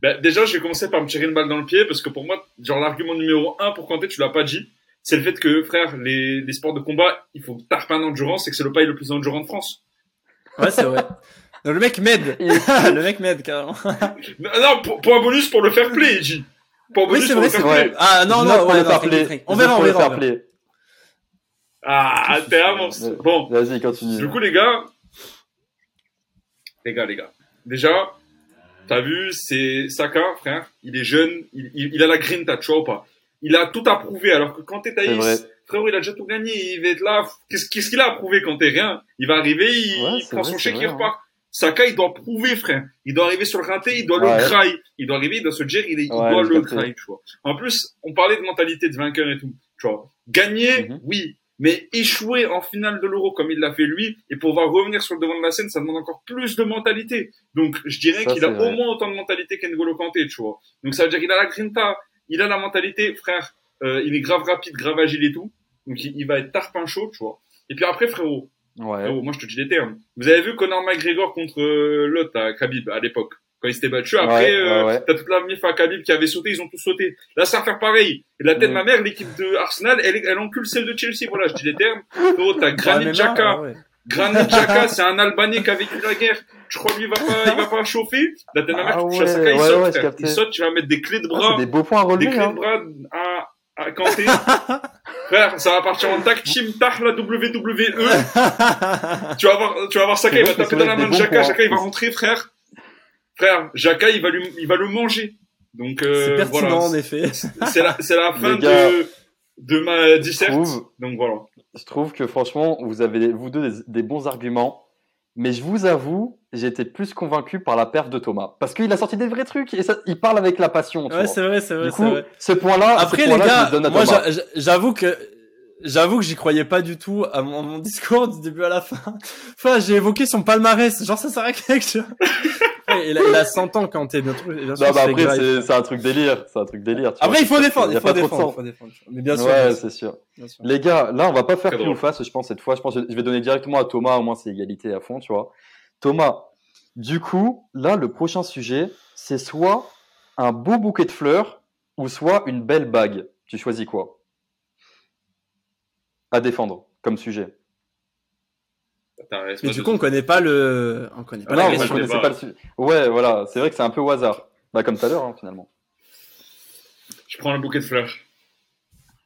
S3: Ben, déjà, je vais commencer par me tirer une balle dans le pied parce que pour moi, genre l'argument numéro un pour Kanté, tu l'as pas dit, c'est le fait que, frère, les, les sports de combat, il faut tarper un endurance et que c'est le paille le plus endurant de France.
S1: Ouais, c'est vrai. Le mec m'aide. Le mec m'aide carrément.
S3: Non, non, pour, pour un bonus pour le faire play, il dit. Pour un
S1: Oui,
S3: bonus
S1: c'est vrai,
S3: le
S1: c'est
S3: faire
S1: vrai.
S3: play.
S1: Ah non, non,
S2: pour
S1: ouais,
S2: le
S1: non,
S2: fair play.
S1: On verra, on
S2: pour le
S1: verra.
S2: fair play.
S3: Ah, t'es avance.
S2: Ouais.
S3: Bon,
S2: Vas-y, continue.
S3: du coup, les gars, les gars, les gars. Déjà, t'as vu, c'est Saka, frère. Il est jeune, il, il, il a la grinta, tu vois ou pas? Il a tout approuvé, alors que quand t'es
S2: C'est.
S3: Thaïs, frérot, il a déjà tout gagné, il va être là. Qu'est-ce qu'il a approuvé quand t'es rien? Il va arriver, il,
S2: Ouais,
S3: il
S2: c'est
S3: prend
S2: vrai,
S3: son
S2: c'est
S3: chèque, il
S2: hein.
S3: Saka, il doit prouver, frère. Il doit arriver sur le rinté, il doit
S2: Ouais.
S3: le graille. Il doit arriver, il doit se dire, il, est- il
S2: Ouais,
S3: doit le graille, tu vois. En plus, on parlait de mentalité de vainqueur et tout, tu vois. Gagner,
S2: Mhm.
S3: oui. Mais échouer en finale de l'Euro comme il l'a fait lui, et pouvoir revenir sur le devant de la scène, ça demande encore plus de mentalité. Donc, je dirais qu'il a
S2: vrai.
S3: au moins autant de mentalité qu'Engolo Kanté, tu vois. Donc, ça veut dire qu'il a la grinta, il a la mentalité, frère. Euh, il est grave rapide, grave agile et tout. Donc, il, il va être tarpin chaud, tu vois. Et puis après, frérot,
S2: Ouais.
S3: frérot, moi, je te dis les termes. Vous avez vu Conor McGregor contre euh, l'autre, à Khabib, à l'époque. Quand il s'était battu, après,
S2: Ouais,
S3: euh,
S2: ouais, ouais.
S3: t'as toute la mif à Khabib qui avait sauté, ils ont tous sauté. Là, ça va faire pareil. Et de la tête de
S2: Mm.
S3: ma mère, l'équipe de Arsenal, elle, elle encule celle de Chelsea. Voilà, je dis les termes. Frérot, t'as Granit Xhaka. Granit Xhaka, c'est un Albanais qui a vécu la guerre. Je crois lui, il va pas, il va pas chauffer? Là, t'es
S2: Ah
S3: tu
S2: ouais,
S3: Saka, il
S2: ouais,
S3: saute. Il saute, tu vas mettre des clés de
S2: Ah,
S3: bras,
S2: des beaux points à
S3: des
S2: relever.
S3: clés
S2: Hein.
S3: de bras à, à Kanté. frère, ça va partir en tag team tah la WWE. tu vas voir, tu vas voir Saka, il va taper dans la main de
S2: points.
S3: Xhaka, il va rentrer, frère. Frère, Xhaka, il va lui, il va le manger. Donc, euh,
S1: C'est pertinent,
S3: voilà.
S1: en effet.
S3: C'est la, c'est la fin
S2: gars,
S3: de, de ma disserte.
S2: trouve-
S3: Donc voilà.
S2: Je trouve que franchement, vous avez vous deux des, des bons arguments, mais je vous avoue, été plus convaincu par la perf de Thomas parce qu'il a sorti des vrais trucs et ça, il parle avec la passion. Tu
S1: Ouais,
S2: vois.
S1: c'est vrai, c'est vrai,
S2: Du
S1: c'est
S2: coup,
S1: vrai.
S2: ce point-là,
S1: Après
S2: ce
S1: les
S2: point-là, je
S1: gars,
S2: le donne à
S1: moi j'avoue que j'avoue que j'y croyais pas du tout à mon, à mon discours du début à la fin. Enfin, j'ai évoqué son palmarès, genre ça sert à quelque chose. Il, a, il a 100 ans quand t'es bien sûr. bien sûr
S2: Non, bah
S1: c'est
S2: après, c'est c'est un truc délire, c'est un truc délire. tu vois.
S1: Après, il faut défendre,
S2: y a
S1: il faut
S2: pas trop de
S1: défendre, faut défendre. Mais bien sûr,
S2: ouais, c'est sûr. Les gars, là, on va pas faire pile ou face, je pense, cette fois. Je pense que je vais donner directement à Thomas, au moins c'est égalité à fond, tu vois. Thomas, du coup, là, le prochain sujet, c'est soit un beau bouquet de fleurs ou soit une belle bague. Tu choisis quoi? À défendre comme sujet.
S1: Mais du coup, on connaît pas le, on connaît pas
S2: non,
S3: question.
S1: question.
S2: connaissez pas le sujet. Ouais, voilà, c'est vrai que c'est un peu au hasard. Bah, comme tout à l'heure, hein, finalement.
S3: Je prends le bouquet de fleurs.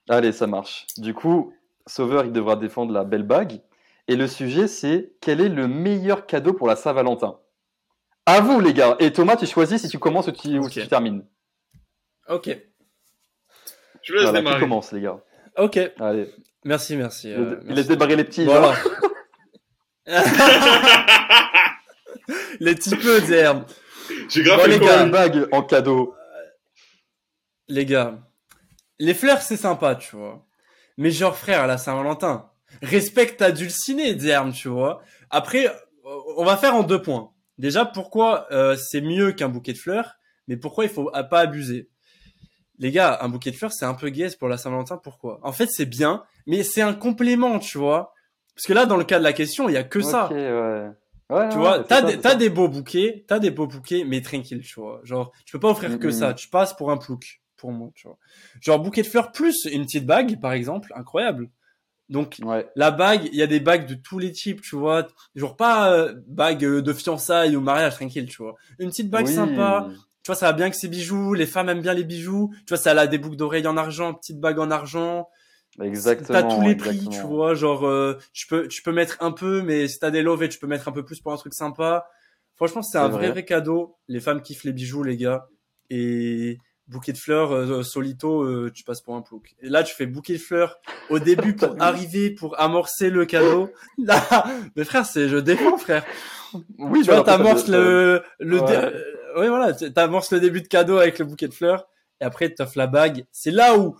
S2: Allez, ça marche. Du coup, Sauveur, il devra défendre la belle bague. Et le sujet, c'est quel est le meilleur cadeau pour la Saint-Valentin? À vous, les gars. Et Thomas, tu choisis si tu commences ou, tu, ou si tu termines.
S1: Ok,
S3: Je laisse
S2: Voilà,
S3: démarrer.
S2: commence, les gars
S1: ok.
S2: Allez,
S1: Merci, merci.
S2: il
S1: euh,
S2: il
S1: merci.
S2: laisse débarrer les petits.
S1: Voilà.
S2: genre.
S1: les petits peu d'herbe.
S3: J'ai grave
S1: Bon, les gars.
S2: une bague en cadeau.
S1: Les gars, les fleurs c'est sympa, tu vois. Mais genre frère, à la Saint-Valentin, respecte ta dulcinée, Zerme, tu vois. Après, on va faire en deux points. Déjà, pourquoi euh, c'est mieux qu'un bouquet de fleurs, mais pourquoi il faut pas abuser? Les gars, un bouquet de fleurs c'est un peu gaze pour la Saint-Valentin. Pourquoi? En fait, c'est bien, mais c'est un complément, tu vois. Parce que là, dans le cas de la question, il y a que ça.
S2: Ok, ouais. Ouais,
S1: Tu
S2: ouais,
S1: vois, t'as des, t'as des beaux bouquets, t'as des beaux bouquets, mais tranquille, tu vois. Genre, tu peux pas offrir que ça. Tu passes pour un plouc, pour moi, tu vois. Genre, bouquet de fleurs plus une petite bague, par exemple, incroyable. Donc,
S2: Ouais.
S1: la bague, il y a des bagues de tous les types, tu vois. Genre, pas euh, bague euh, de fiançailles ou mariage, tranquille, tu vois. Une petite bague
S2: Oui.
S1: sympa. Tu vois, ça va bien que ses bijoux. Les femmes aiment bien les bijoux. Tu vois, ça a des boucles d'oreilles en argent, petite bague en argent.
S2: Exactement.
S1: T'as tous les prix,
S2: exactement.
S1: tu vois, genre euh, tu peux tu peux mettre un peu, mais si t'as des love, tu peux mettre un peu plus pour un truc sympa. Franchement, c'est un vrai
S2: vrai.
S1: vrai cadeau. Les femmes kiffent les bijoux, les gars. Et bouquet de fleurs, euh, solito, euh, tu passes pour un plouc. Et là, tu fais bouquet de fleurs au début pour arriver, pour amorcer le cadeau. Là, mais frère, c'est je défends, frère.
S2: Oui,
S1: Tu vois,
S2: bah, après,
S1: t'amorces le le
S2: Ouais.
S1: dé- euh, ouais voilà, t'amorces le début de cadeau avec le bouquet de fleurs. Et après, t'offres la bague. C'est là où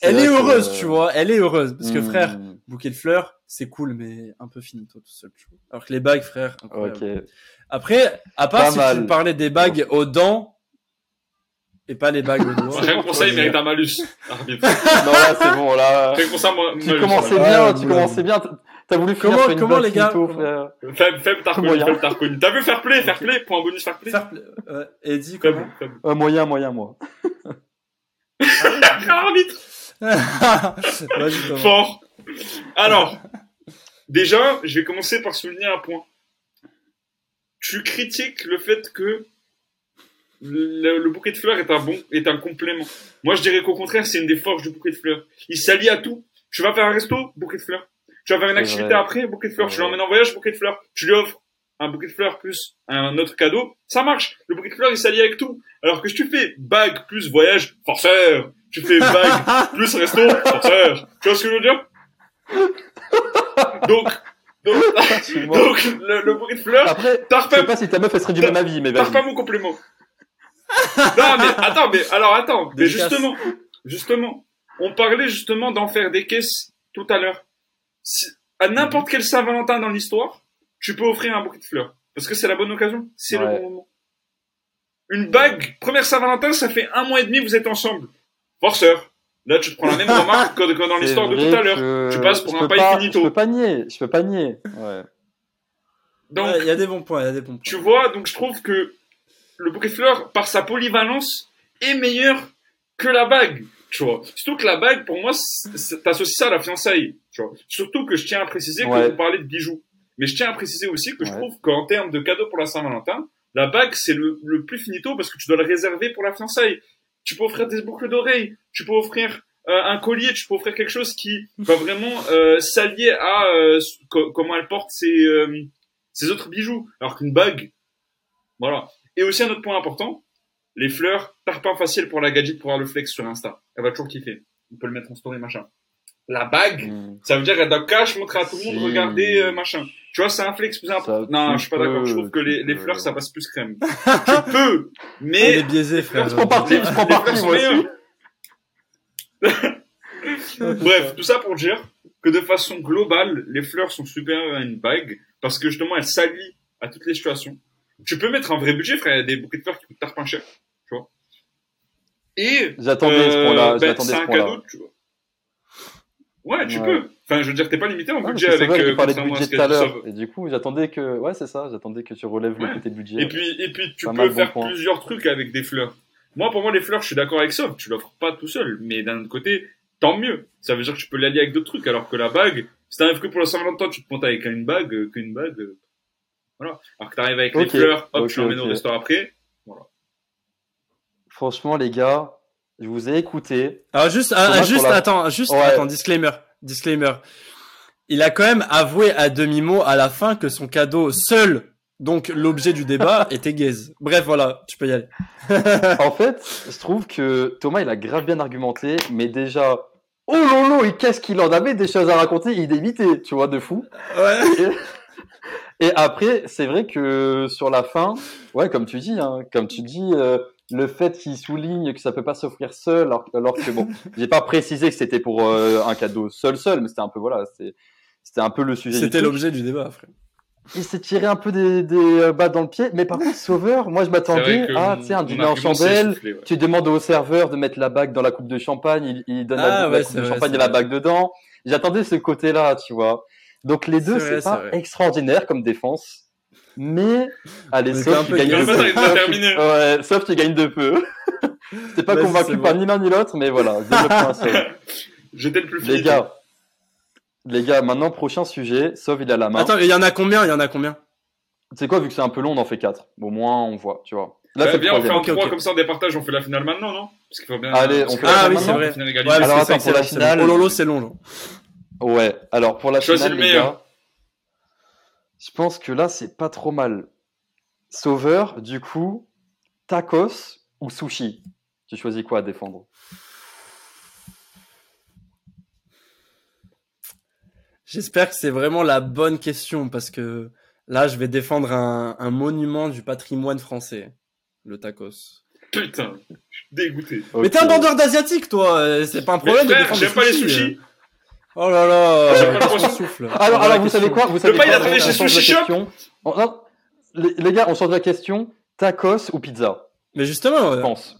S1: elle est
S2: que-
S1: heureuse, tu vois. Elle est heureuse parce que
S2: Hmm,
S1: frère bouquet de fleurs, c'est cool, mais un peu finito tout seul. tu vois. Alors que les bagues, frère, incroyable.
S2: Ok.
S1: Après, à part
S2: Pas
S1: si
S2: mal.
S1: tu parlais des bagues aux dents et pas les bagues aux doigts.
S3: Rien que pour ça, il mérite un malus. Arbitre.
S2: non, là, c'est bon, là.
S3: Rien que pour ça, moi,
S2: Tu
S3: malus.
S2: commençais bien,
S1: ouais,
S2: tu
S1: ouais.
S2: commençais bien. T'as- voulu finir
S1: Comment-
S2: une
S1: comment, les gars
S2: frère.
S3: Faible, faible, t'as reconnu,
S2: Moyen.
S3: faible, t'as vu fair play, fair play, pour un bonus fair play?
S1: Fair play. Et dis comment.
S2: Euh, moyen, moyen, moi.
S3: Arbitre. Fort. Alors, déjà, je vais commencer par souligner un point. Tu critiques le fait que le, le bouquet de fleurs est un bon, est un complément. Moi, je dirais qu'au contraire, c'est une des forces du bouquet de fleurs. Il s'allie à tout. Tu vas faire un resto, bouquet de fleurs. Tu vas faire une activité
S2: vrai.
S3: après, bouquet de fleurs. Tu l'emmènes en voyage, bouquet de fleurs. Tu lui offres un bouquet de fleurs plus un autre cadeau. Ça marche. Le bouquet de fleurs, il s'allie avec tout. Alors que si tu fais bague plus voyage, forceur. Tu fais bague plus resto, forceur. Tu vois ce que je veux dire? Donc, donc, donc, le, le bouquet de fleurs,
S2: Après, je sais
S3: pas,
S2: si ta meuf, elle serait du même avis, mais vas-y.
S3: pas mon complément. non, mais attends, mais alors attends, mais justement, justement, on parlait justement d'en faire des caisses tout à l'heure. Si- à n'importe quel Saint-Valentin dans l'histoire, tu peux offrir un bouquet de fleurs. Parce que c'est la bonne occasion, c'est le bon moment. Une bague, première Saint-Valentin, ça fait un mois et demi, vous êtes ensemble. Forceur. Là, tu te prends la même remarque que que dans l'histoire de tout à l'heure.
S2: que
S3: Tu passes pour
S2: je
S3: un
S2: pas-
S3: finito.
S2: Je peux pas nier, je peux pas nier. Ouais.
S3: Donc,
S1: Ouais, Il y a des bons points, il y a des bons points.
S3: Tu vois, donc je trouve que le bouquet de fleurs, par sa polyvalence, est meilleur que la bague. Tu vois. Surtout que la bague, pour moi, t'associes ça à la fiançaille. Tu vois. Surtout que je tiens à préciser
S2: Ouais.
S3: que vous parlez de bijoux. Mais je tiens à préciser aussi que je
S2: Ouais.
S3: trouve qu'en termes de cadeau pour la Saint-Valentin, la bague, c'est le, le plus finito parce que tu dois le réserver pour la fiançaille. Tu peux offrir des boucles d'oreilles, tu peux offrir euh, un collier, tu peux offrir quelque chose qui va vraiment euh, s'allier à euh, co- comment elle porte ses, ses autres bijoux. Alors qu'une bague, voilà. Et aussi un autre point important, les fleurs, tarpin facile pour la gadget pour avoir le flex sur Insta. Elle va toujours kiffer. On peut le mettre en story, machin. La bague,
S2: Hmm.
S3: ça veut dire elle doit cash montrer à tout le monde,
S2: Si.
S3: regardez, euh, machin. Tu vois, c'est un flex plus important. Non, je suis pas d'accord. Je trouve que les, fleurs, ça passe plus crème. tu peux, mais
S1: est biaisé, frère.
S2: Je prends parti, je prends parti, moi aussi.
S3: Bref, tout ça pour dire que de façon globale, les fleurs sont supérieures à une bague parce que justement, elles s'allient à toutes les situations. Tu peux mettre un vrai budget, frère. Il y a des bouquets de fleurs qui coûtent tarpin cher, tu vois. Et
S2: J'attendais ce
S3: euh,
S2: point-là,
S3: ben, c'est
S2: ce
S3: un cadeau, tu vois. Ouais, tu
S2: Ouais.
S3: peux. Enfin, je veux dire, t'es pas limité en
S2: Ah,
S3: budget avec.
S2: vrai
S3: euh,
S2: parlais de budget
S3: ce
S2: tout à l'heure. Et du coup, j'attendais que, ouais, c'est ça, j'attendais que tu relèves
S3: Ouais.
S2: le côté budget.
S3: Et puis, et puis, tu peux
S2: bon
S3: faire plusieurs trucs avec des fleurs. Moi, pour moi, les fleurs, je suis d'accord avec ça. Tu l'offres pas tout seul. Mais d'un autre côté, tant mieux. Ça veut dire que tu peux l'allier avec d'autres trucs. Alors que la bague, si t'arrives que pour la Saint-Valentin, tu te montes avec une bague, euh, qu'une bague. Voilà. Alors que t'arrives avec les fleurs, hop,
S2: ok,
S3: tu l'emmènes
S2: ok.
S3: au restaurant après.
S2: Franchement, les gars, je vous ai écouté.
S1: Alors juste, ah, juste,
S2: la-
S1: attends, juste,
S2: Ouais.
S1: attends, disclaimer, disclaimer. Il a quand même avoué à demi-mot à la fin que son cadeau seul, donc l'objet du débat, était gaze. Bref, voilà, tu peux y aller.
S2: En fait, je trouve que Thomas, il a grave bien argumenté, mais déjà, oh lolo, et qu'est-ce qu'il en avait des choses à raconter, il évitait, tu vois, de fou.
S1: Ouais.
S2: Et après, c'est vrai que sur la fin, ouais, comme tu dis, hein, comme tu dis, euh, le fait qu'il souligne que ça peut pas s'offrir seul, alors, alors que bon, j'ai pas précisé que c'était pour euh, un cadeau seul seul, mais c'était un peu voilà, c'était un peu le sujet.
S1: C'était l'objet du débat, frère.
S2: Il s'est tiré un peu des, des euh, balles dans le pied, mais par contre, Sauveur, moi je m'attendais à, un dîner en chandelle.
S3: ouais.
S2: Tu demandes au serveur de mettre la bague dans la coupe de champagne, il, il donne
S1: Ah,
S2: la, la
S1: ouais,
S2: coupe de
S1: vrai,
S2: champagne et la bague dedans. J'attendais ce côté-là, tu vois. Donc les deux,
S1: C'est
S2: pas
S1: vrai.
S2: extraordinaire comme défense, mais allez, sauf
S1: un
S2: gagnes
S3: Mais
S2: de peu. sauf tu gagnes de peu. J'étais pas convaincu par
S1: bon.
S2: ni l'un ni l'autre, mais voilà, un.
S3: J'étais le plus
S2: Les
S3: fini.
S2: gars, les gars, maintenant prochain sujet, Sauve il a la main.
S1: Attends, il y en a combien? Il y en a combien?
S2: C'est quoi, vu que c'est un peu long, on en fait quatre. Au moins, on voit, tu vois. Là,
S3: Bah, bien, on fait trois
S1: ok.
S3: comme ça, on départage, on fait la finale maintenant, non? Parce qu'il faut bien.
S2: Allez, on fait
S3: là,
S2: la
S1: Ah oui,
S2: finale
S1: c'est vrai.
S3: finale
S1: Ouais.
S2: Alors, attends,
S1: c'est
S2: pour la finale-.
S1: Oh lolo, c'est long.
S2: Ouais, alors pour la
S3: Choisis
S2: finale,
S3: le
S2: les
S3: meilleur.
S2: gars, je pense que là, c'est pas trop mal. Sauveur, du coup, tacos ou sushi? Tu choisis quoi à défendre?
S1: J'espère que c'est vraiment la bonne question parce que là, je vais défendre un, un monument du patrimoine français, le tacos.
S3: Putain, je suis dégoûté.
S1: Mais t'es un vendeur d'asiatique, toi. euh, C'est pas un problème de
S3: frère,
S1: défendre
S3: j'aime pas les
S1: sushi,
S3: sushis.
S1: Oh là là,
S3: pas le poisson.
S1: souffle.
S2: Alors, alors vous savez quoi Vous savez
S3: pas, il
S2: quoi
S3: a chez Sushi Shop
S2: les, les gars, on change la question. Tacos ou pizza
S1: Mais justement,
S2: Je pense.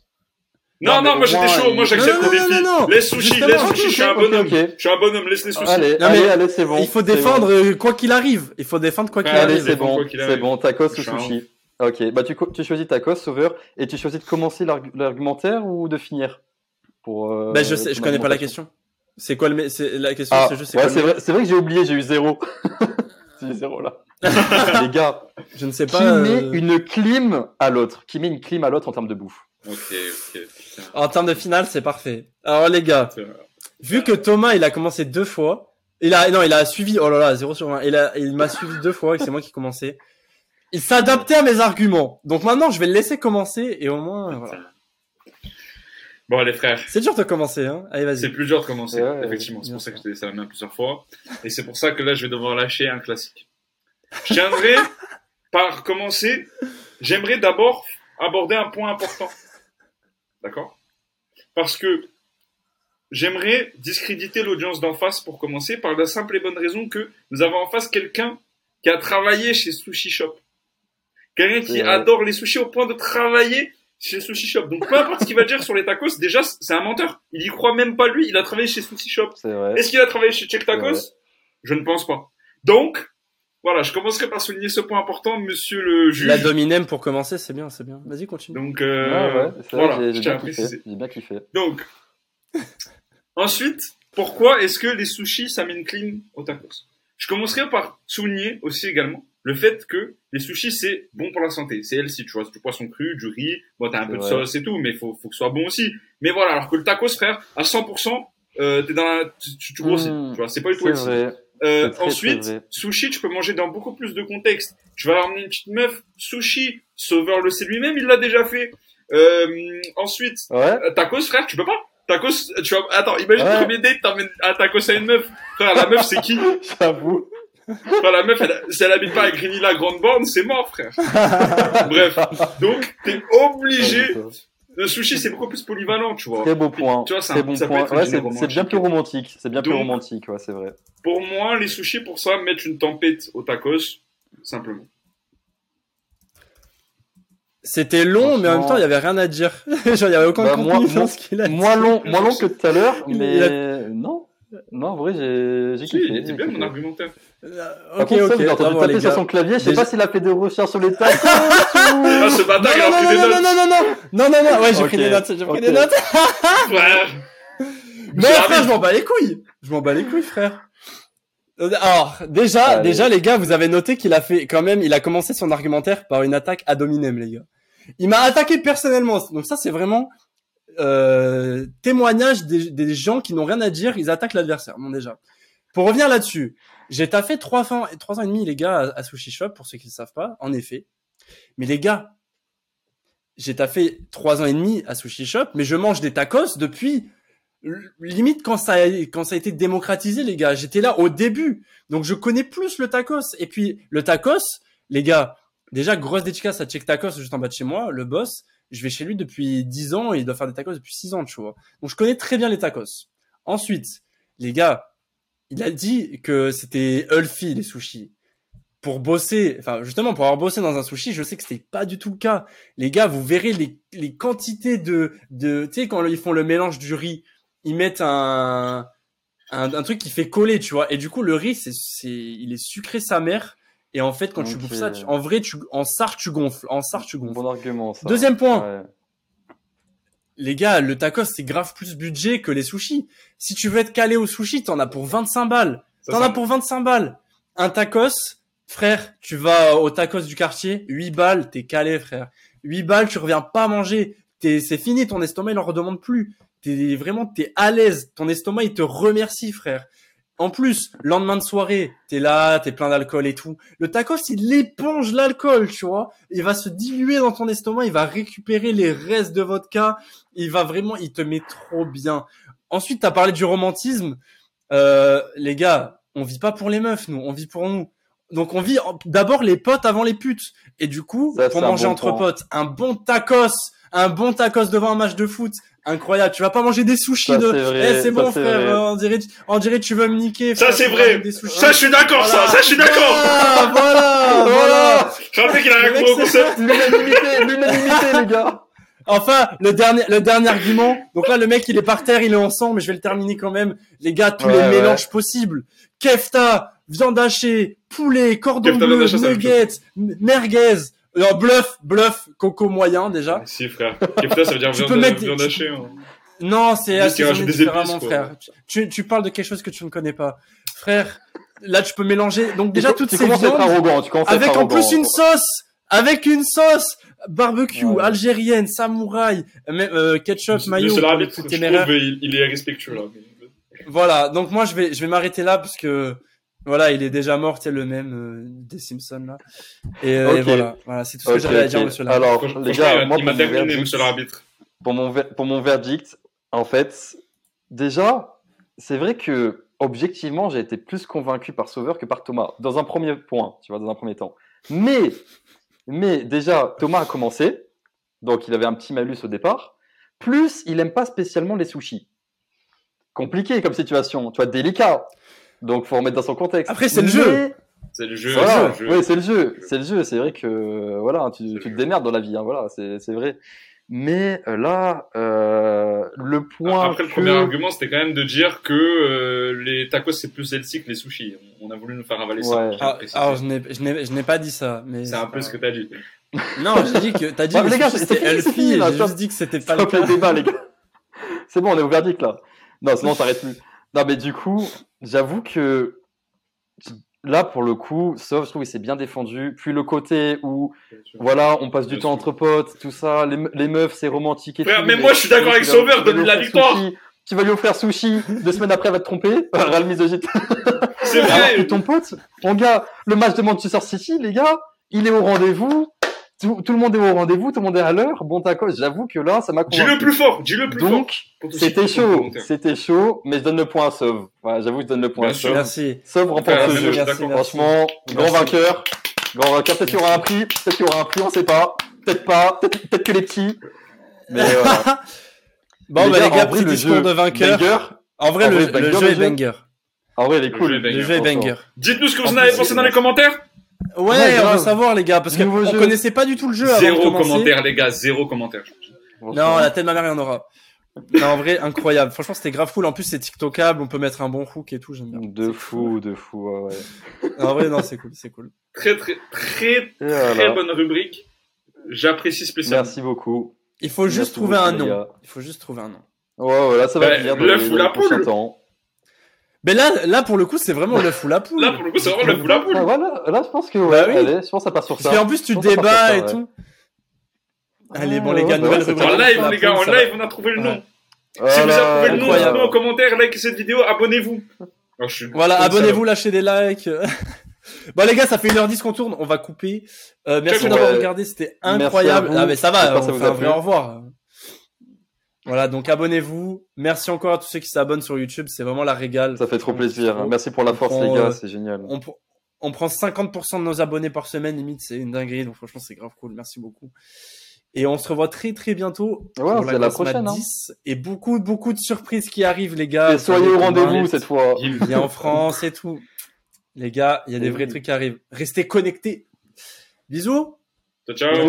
S3: Non,
S2: Non,
S3: moi j'étais chaud, moi j'accepte
S1: Non,
S3: le
S1: non,
S3: défi.
S1: justement,
S3: les
S1: ok,
S3: sushis, je suis un bonhomme. Je suis un bonhomme, laisse les sushis.
S2: Allez, allez, c'est bon.
S1: il faut défendre euh, quoi qu'il arrive. Il faut défendre quoi qu'il
S3: Ouais,
S2: Allez,
S1: arrive.
S2: c'est bon,
S3: quoi
S2: c'est
S3: arrive.
S2: bon, tacos ou sushi. Ok, bah tu, tu choisis tacos, sauveur, et tu choisis de commencer l'arg- l'argumentaire ou de finir pour. euh,
S1: Bah, je sais, je connais pas la question. C'est quoi le, c'est la question,
S2: Ah,
S1: c'est juste, c'est
S2: ouais, vrai, c'est vrai que j'ai oublié, j'ai eu zéro. j'ai eu zéro là. Les gars,
S1: Je ne sais
S2: qui
S1: pas.
S2: met
S1: euh,
S2: une clim à l'autre? Qui met une clim à l'autre en termes de bouffe?
S3: Ok, ok, putain.
S1: En termes de finale, c'est parfait. Alors les gars, vu que Thomas, il a commencé deux fois, il a, non, il a suivi, oh là là, 0 sur 20, il a, il m'a suivi deux fois et c'est moi qui commençais. Il s'adaptait à mes arguments. Donc maintenant, je vais le laisser commencer et au moins, voilà.
S3: Bon, les frères,
S1: C'est dur de commencer, hein. Allez,
S3: c'est
S1: vas-y.
S3: plus dur de commencer,
S2: Ouais,
S3: effectivement. C'est pour ça que je t'ai laissé la main plusieurs fois. Et c'est pour ça que là, je vais devoir lâcher un classique. Je tiendrai par commencer. J'aimerais d'abord aborder un point important. D'accord? Parce que j'aimerais discréditer l'audience d'en face pour commencer par la simple et bonne raison que nous avons en face quelqu'un qui a travaillé chez Sushi Shop. Quelqu'un qui
S2: C'est
S3: adore les sushis au point de travailler chez Sushi Shop. Donc peu importe ce qu'il va dire sur les tacos, déjà c'est un menteur. Il y croit même pas lui, il a travaillé chez Sushi Shop.
S2: C'est vrai.
S3: Est-ce qu'il a travaillé chez Check. Tacos Je ne pense pas. Donc, voilà, je commencerai par souligner ce point important, monsieur le juge.
S1: La dominem pour commencer, c'est bien, c'est bien. Vas-y, continue.
S3: Donc, euh,
S2: ouais,
S3: voilà,
S2: j'ai- bien bien kiffé.
S3: Donc, ensuite, pourquoi est-ce que les sushis, ça met une clim au tacos? Je commencerai par souligner aussi également le fait que les sushis c'est bon pour la santé. C'est healthy, tu vois, du poisson cru, du riz, bon t'as un peu de sauce et tout, mais faut faut que ce soit bon aussi. Mais voilà, alors que le tacos frère, à 100%, euh, t'es dans la, tu, tu, tu grossis,
S2: Mmh.
S3: tu vois, c'est pas du tout healthy.
S2: vrai.
S3: Euh,
S2: très,
S3: ensuite, sushi, tu peux manger dans beaucoup plus de contextes. Tu vas ramener une petite meuf, sushi, Sauveur le sait lui-même, il l'a déjà fait. Euh, ensuite,
S2: Ouais.
S3: euh, tacos, frère, tu peux pas. Tacos, tu vas, attends, imagine
S2: Ouais.
S3: le premier date, t'emmènes un tacos à une meuf. Frère, la meuf, c'est qui?
S2: J'avoue.
S3: Frère, la meuf, elle, si elle habite pas à Grigny la Grande Borne, c'est mort, frère. Bref. Donc, t'es obligé. Le sushi, c'est beaucoup plus polyvalent, tu vois.
S2: Très beau point.
S3: Tu vois, c'est
S2: bon point. Ouais, c'est c'est bien plus romantique. C'est bien plus romantique, ouais, c'est vrai.
S3: Pour moi, les sushis, pour ça, mettre une tempête au tacos, simplement.
S1: C'était long, mais en même temps, il y avait rien à dire. Genre, il y avait aucun
S2: Bah,
S1: contenu
S2: moi-
S1: dans
S2: moi-
S1: ce qu'il a dit.
S2: Moins long, moins long que tout à l'heure, mais
S1: a-
S2: non. Non, en vrai, j'ai j'ai
S3: Si,
S2: kiffé.
S3: il était
S2: j'ai
S3: bien,
S2: kiffé.
S3: mon argumentaire.
S1: Euh,
S2: Par
S1: Ok,
S2: contre, ça,
S1: ok.
S2: vous avez entendu taper sur son clavier. Je sais pas s'il a fait des recherches sur les ou...
S3: Ah, ce bâtard, il a
S1: Non,
S3: pris
S1: non,
S3: des
S1: non, non,
S3: notes.
S1: non, non, non, non, non, non, ouais, j'ai pris des notes, j'ai pris des notes.
S3: Frère.
S1: Mais
S3: J'ai
S1: frère, je m'en bats les couilles. Je m'en bats les couilles, frère. Alors, déjà,
S2: Allez.
S1: déjà, les gars, vous avez noté qu'il a fait, quand même, il a commencé son argumentaire par une attaque ad hominem, les gars. Il m'a attaqué personnellement. Donc ça, c'est vraiment, euh, témoignage des, des gens qui n'ont rien à dire, ils attaquent l'adversaire. Bon, déjà. Pour revenir là-dessus, j'ai taffé trois ans, trois ans et demi, les gars, à, Sushi Shop, pour ceux qui ne savent pas, en effet. Mais les gars, j'ai taffé trois ans et demi à Sushi Shop, mais je mange des tacos depuis limite quand ça a, quand ça a été démocratisé, les gars. J'étais là au début, donc je connais plus le tacos. Et puis le tacos, les gars, déjà grosse dédicace à Check Tacos juste en bas de chez moi, le boss. Je vais chez lui depuis 10 ans et il doit faire des tacos depuis 6 ans, tu vois. Donc je connais très bien les tacos. Ensuite, les gars, il a dit que c'était healthy les sushis. Pour bosser, enfin justement pour avoir bossé dans un sushi, je sais que c'était pas du tout le cas. Les gars, vous verrez les, les quantités de, de tu sais quand ils font le mélange du riz, ils mettent un, un un truc qui fait coller, tu vois. Et du coup le riz c'est c'est il est sucré sa mère. Et en fait quand tu bouffes ça, tu- en vrai tu en sars tu gonfles, en sars tu gonfles.
S2: Bon argument, ça.
S1: Deuxième point,
S2: Ouais.
S1: les gars, le tacos c'est grave plus budget que les sushis. Si tu veux être calé au sushi, t'en as pour 25 balles. T'en as pour 25 balles. Un tacos, frère, tu vas au tacos du quartier, 8 balles, t'es calé, frère. 8 balles, tu reviens pas manger. T'es, c'est fini, ton estomac, il en redemande plus. T'es vraiment, t'es à l'aise. Ton estomac, il te remercie, frère. En plus, lendemain de soirée, t'es là, t'es plein d'alcool et tout. Le tacos, il éponge l'alcool, tu vois. Il va se diluer dans ton estomac, il va récupérer les restes de vodka. Il va vraiment, il te met trop bien. Ensuite, t'as parlé du romantisme. Euh, les gars, on vit pas pour les meufs, nous, on vit pour nous. Donc on vit d'abord les potes avant les putes. Et du coup,
S2: Ça,
S1: pour manger
S2: bon
S1: entre potes, un bon tacos, un bon tacos devant un match de foot, incroyable. Tu vas pas manger des sushis
S2: Ça,
S1: de.
S2: c'est vrai,
S1: Eh, c'est bon frère,
S2: vrai.
S1: on dirait, on dirait tu veux me niquer.
S3: Ça, c'est vrai.
S1: ramènes Des sushis.
S3: Ça, je suis d'accord, ça,
S1: Voilà.
S3: ça, je suis d'accord.
S1: Ah, voilà, voilà.
S3: Je rappelle qu'il a rien compris au concept.
S2: L'unanimité, l'unanimité, les gars.
S1: Enfin, le dernier, le dernier argument. Donc là, le mec, il est par terre, il est en sang, mais je vais le terminer quand même. Les gars, tous
S2: Ouais,
S1: les
S2: ouais.
S1: mélanges possibles. Kefta, viande hachée, poulet, cordon
S3: Kefta,
S1: bleu, nuggets, merguez. Alors, bluff, bluff, coco moyen, déjà.
S3: Si, frère. Kefta, ça veut dire
S1: Tu
S3: viande,
S1: peux mettre des-
S3: viande hachée. hein.
S1: Non, c'est assaisonné différemment,
S3: épices,
S1: frère. Tu, tu parles de quelque chose que tu ne connais pas. Frère, là, tu peux mélanger, donc déjà,
S2: tu,
S1: toutes
S2: tu
S1: ces viandes.
S2: arrogant? Tu commences à être
S1: Avec en
S2: arrogant.
S1: plus une sauce, avec une sauce barbecue,
S2: Ouais.
S1: algérienne, samouraï, euh, euh, ketchup,
S3: Le
S1: mayo,
S3: trouve, il, il est respectueux, là.
S1: Voilà, donc moi je vais je vais m'arrêter là parce que voilà, il est déjà mort, c'est le même euh, des Simpsons là. Et, euh, et voilà, voilà, c'est tout ce que j'avais à dire monsieur là.
S2: Alors,
S3: Franchement,
S2: les gars,
S3: il-
S2: moi,
S3: il m'a
S2: pour mon
S3: terminé,
S2: verdict-
S3: monsieur l'arbitre.
S2: pour mon, ver- pour mon verdict, en fait, déjà, c'est vrai que objectivement, j'ai été plus convaincu par Sauveur que par Thomas, dans un premier point, tu vois, dans un premier temps. Mais, mais déjà, Thomas a commencé, donc il avait un petit malus au départ. Plus, il aime pas spécialement les sushis. Compliqué comme situation, tu vois, délicat. Donc, faut remettre dans son contexte.
S1: Après, c'est le jeu.
S3: C'est le jeu.
S2: voilà,
S3: c'est le jeu.
S2: oui, c'est le jeu, c'est le jeu. C'est vrai que voilà, tu, te démerdes dans la vie, hein, voilà, c'est c'est vrai. Mais euh, là, euh, le point
S3: Après, le premier argument, c'était quand même de dire que euh, les tacos, c'est plus healthy que les sushis. On a voulu nous faire avaler ça.
S2: Ouais.
S1: Ah, alors je n'ai je n'ai je n'ai pas dit ça, mais
S3: C'est un peu ce que t'as dit.
S1: Non, j'ai dit que t'as dit que
S2: les gars,
S1: c'était healthy, j'ai juste dit que c'était pas le cas.
S2: débats, les gars. C'est bon, on est au verdict là. Non, sinon on s'arrête plus. Non, mais du coup, j'avoue que là, pour le coup, sauf, je trouve qu'il s'est bien défendu. Puis le côté où, voilà, on passe du
S3: Bien
S2: temps
S3: sûr.
S2: entre potes, tout ça, les, me- les meufs, c'est romantique et
S3: Frère,
S2: tout.
S3: mais moi, je suis d'accord avec Sauveur, donne la victoire.
S2: sushi, Tu vas lui offrir sushi, deux semaines après, elle va te tromper. Ral misogyne.
S3: C'est
S2: Alors que
S3: vrai.
S2: ton pote, mon gars, le match de Manchester City, les gars, il est au rendez-vous. Tout, tout le monde est au rendez-vous, tout le monde est à l'heure. Bon, d'accord, j'avoue que là, ça m'a
S3: Dis le
S2: convaincu.
S3: plus fort, dis le plus fort.
S2: Donc, c'était chaud, c'était chaud, mais je donne le point à Sauve. Voilà, j'avoue, je donne le point
S3: Bien
S2: à. Sauve.
S1: Merci.
S2: Sauve remporte ce jeu.
S1: Merci.
S2: Franchement, grand vainqueur. Grand vainqueur. Peut-être qu'il y aura un prix, peut-être qu'il y aura un prix, on sait pas. Peut-être pas, peut-être que les petits. Mais voilà.
S1: Bon,
S2: Les
S1: bah
S2: gars,
S1: les gars, petit discours
S2: jeu
S1: de vainqueur.
S2: banger.
S1: En vrai,
S2: En
S1: le,
S2: vrai,
S1: le jeu est banger.
S2: En vrai, il est cool.
S1: Le jeu est banger.
S3: Dites-nous ce que vous
S2: En
S3: avez pensé dans les commentaires.
S1: Ouais,
S2: Ouais,
S1: on veut savoir, les gars, parce
S2: Nouveau
S1: qu'on connaissait pas du tout le jeu avant de
S3: Zéro commentaire, les gars, zéro commentaire.
S1: Non, la tête de ma mère, il y en aura. Non, en vrai, incroyable. Franchement, c'était grave cool. En plus, c'est TikTokable. On peut mettre un bon hook et tout. J'aime bien.
S2: De fou, de fou, ouais, ouais.
S1: En vrai, non, c'est cool, c'est cool.
S3: Très, très, très, très
S2: voilà.
S3: bonne rubrique. J'apprécie spécialement.
S2: Merci beaucoup.
S1: Il faut juste trouver un nom. Il faut juste trouver un nom.
S2: Ouais, ouais, là, ça va
S3: Bah,
S2: venir
S3: ou
S2: dans
S3: la
S2: les prochains
S3: poule
S2: temps.
S1: Mais là, là, pour le coup, c'est vraiment l'œuf ou la poule.
S3: Là, pour le coup, c'est vraiment la poule à poule.
S2: Ah, voilà, là, je pense que, ouais,
S1: Bah oui.
S2: allez, je pense que ça passe sur
S1: Parce
S2: ça.
S1: qu'en plus, tu débats et
S2: ouais.
S1: tout. Allez, bon, les gars,
S2: ouais,
S1: nouvelle
S2: ouais,
S1: rubrique.
S3: En live,
S1: La
S3: les gars, en live, on a trouvé le nom. Si vous avez trouvé le nom,
S1: incroyable.
S3: dites-nous en commentaire, likez cette vidéo, abonnez-vous. Oh,
S1: Voilà, abonnez-vous, lâchez des likes. bon les gars, ça fait 1h10 qu'on tourne, on va couper. Euh, merci d'avoir regardé, c'était incroyable.
S2: à.
S1: Ah mais ça va, on fait un vrai au revoir. Voilà, donc abonnez-vous. Merci encore à tous ceux qui s'abonnent sur YouTube, c'est vraiment la régale.
S2: Ça fait trop plaisir. Merci pour la force, les gars,
S1: euh,
S2: c'est génial.
S1: On, pr- on prend 50% de nos abonnés par semaine, limite, c'est une dinguerie. Donc franchement, c'est grave cool. Merci beaucoup. Et on se revoit très très bientôt
S2: Ouais,
S1: pour
S2: c'est la
S1: Mat
S2: prochaine, hein.
S1: 10 et beaucoup beaucoup de surprises qui arrivent les gars.
S2: Et soyez au rendez-vous cette fois.
S1: Il y a en France et tout. Les gars, il y a des vrais trucs qui arrivent. Restez connectés. Bisous.
S3: Ciao, ciao.
S1: Ciao.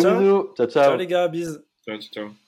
S2: Ciao, ciao.
S1: Ciao les gars, bisous.
S3: Ciao, ciao.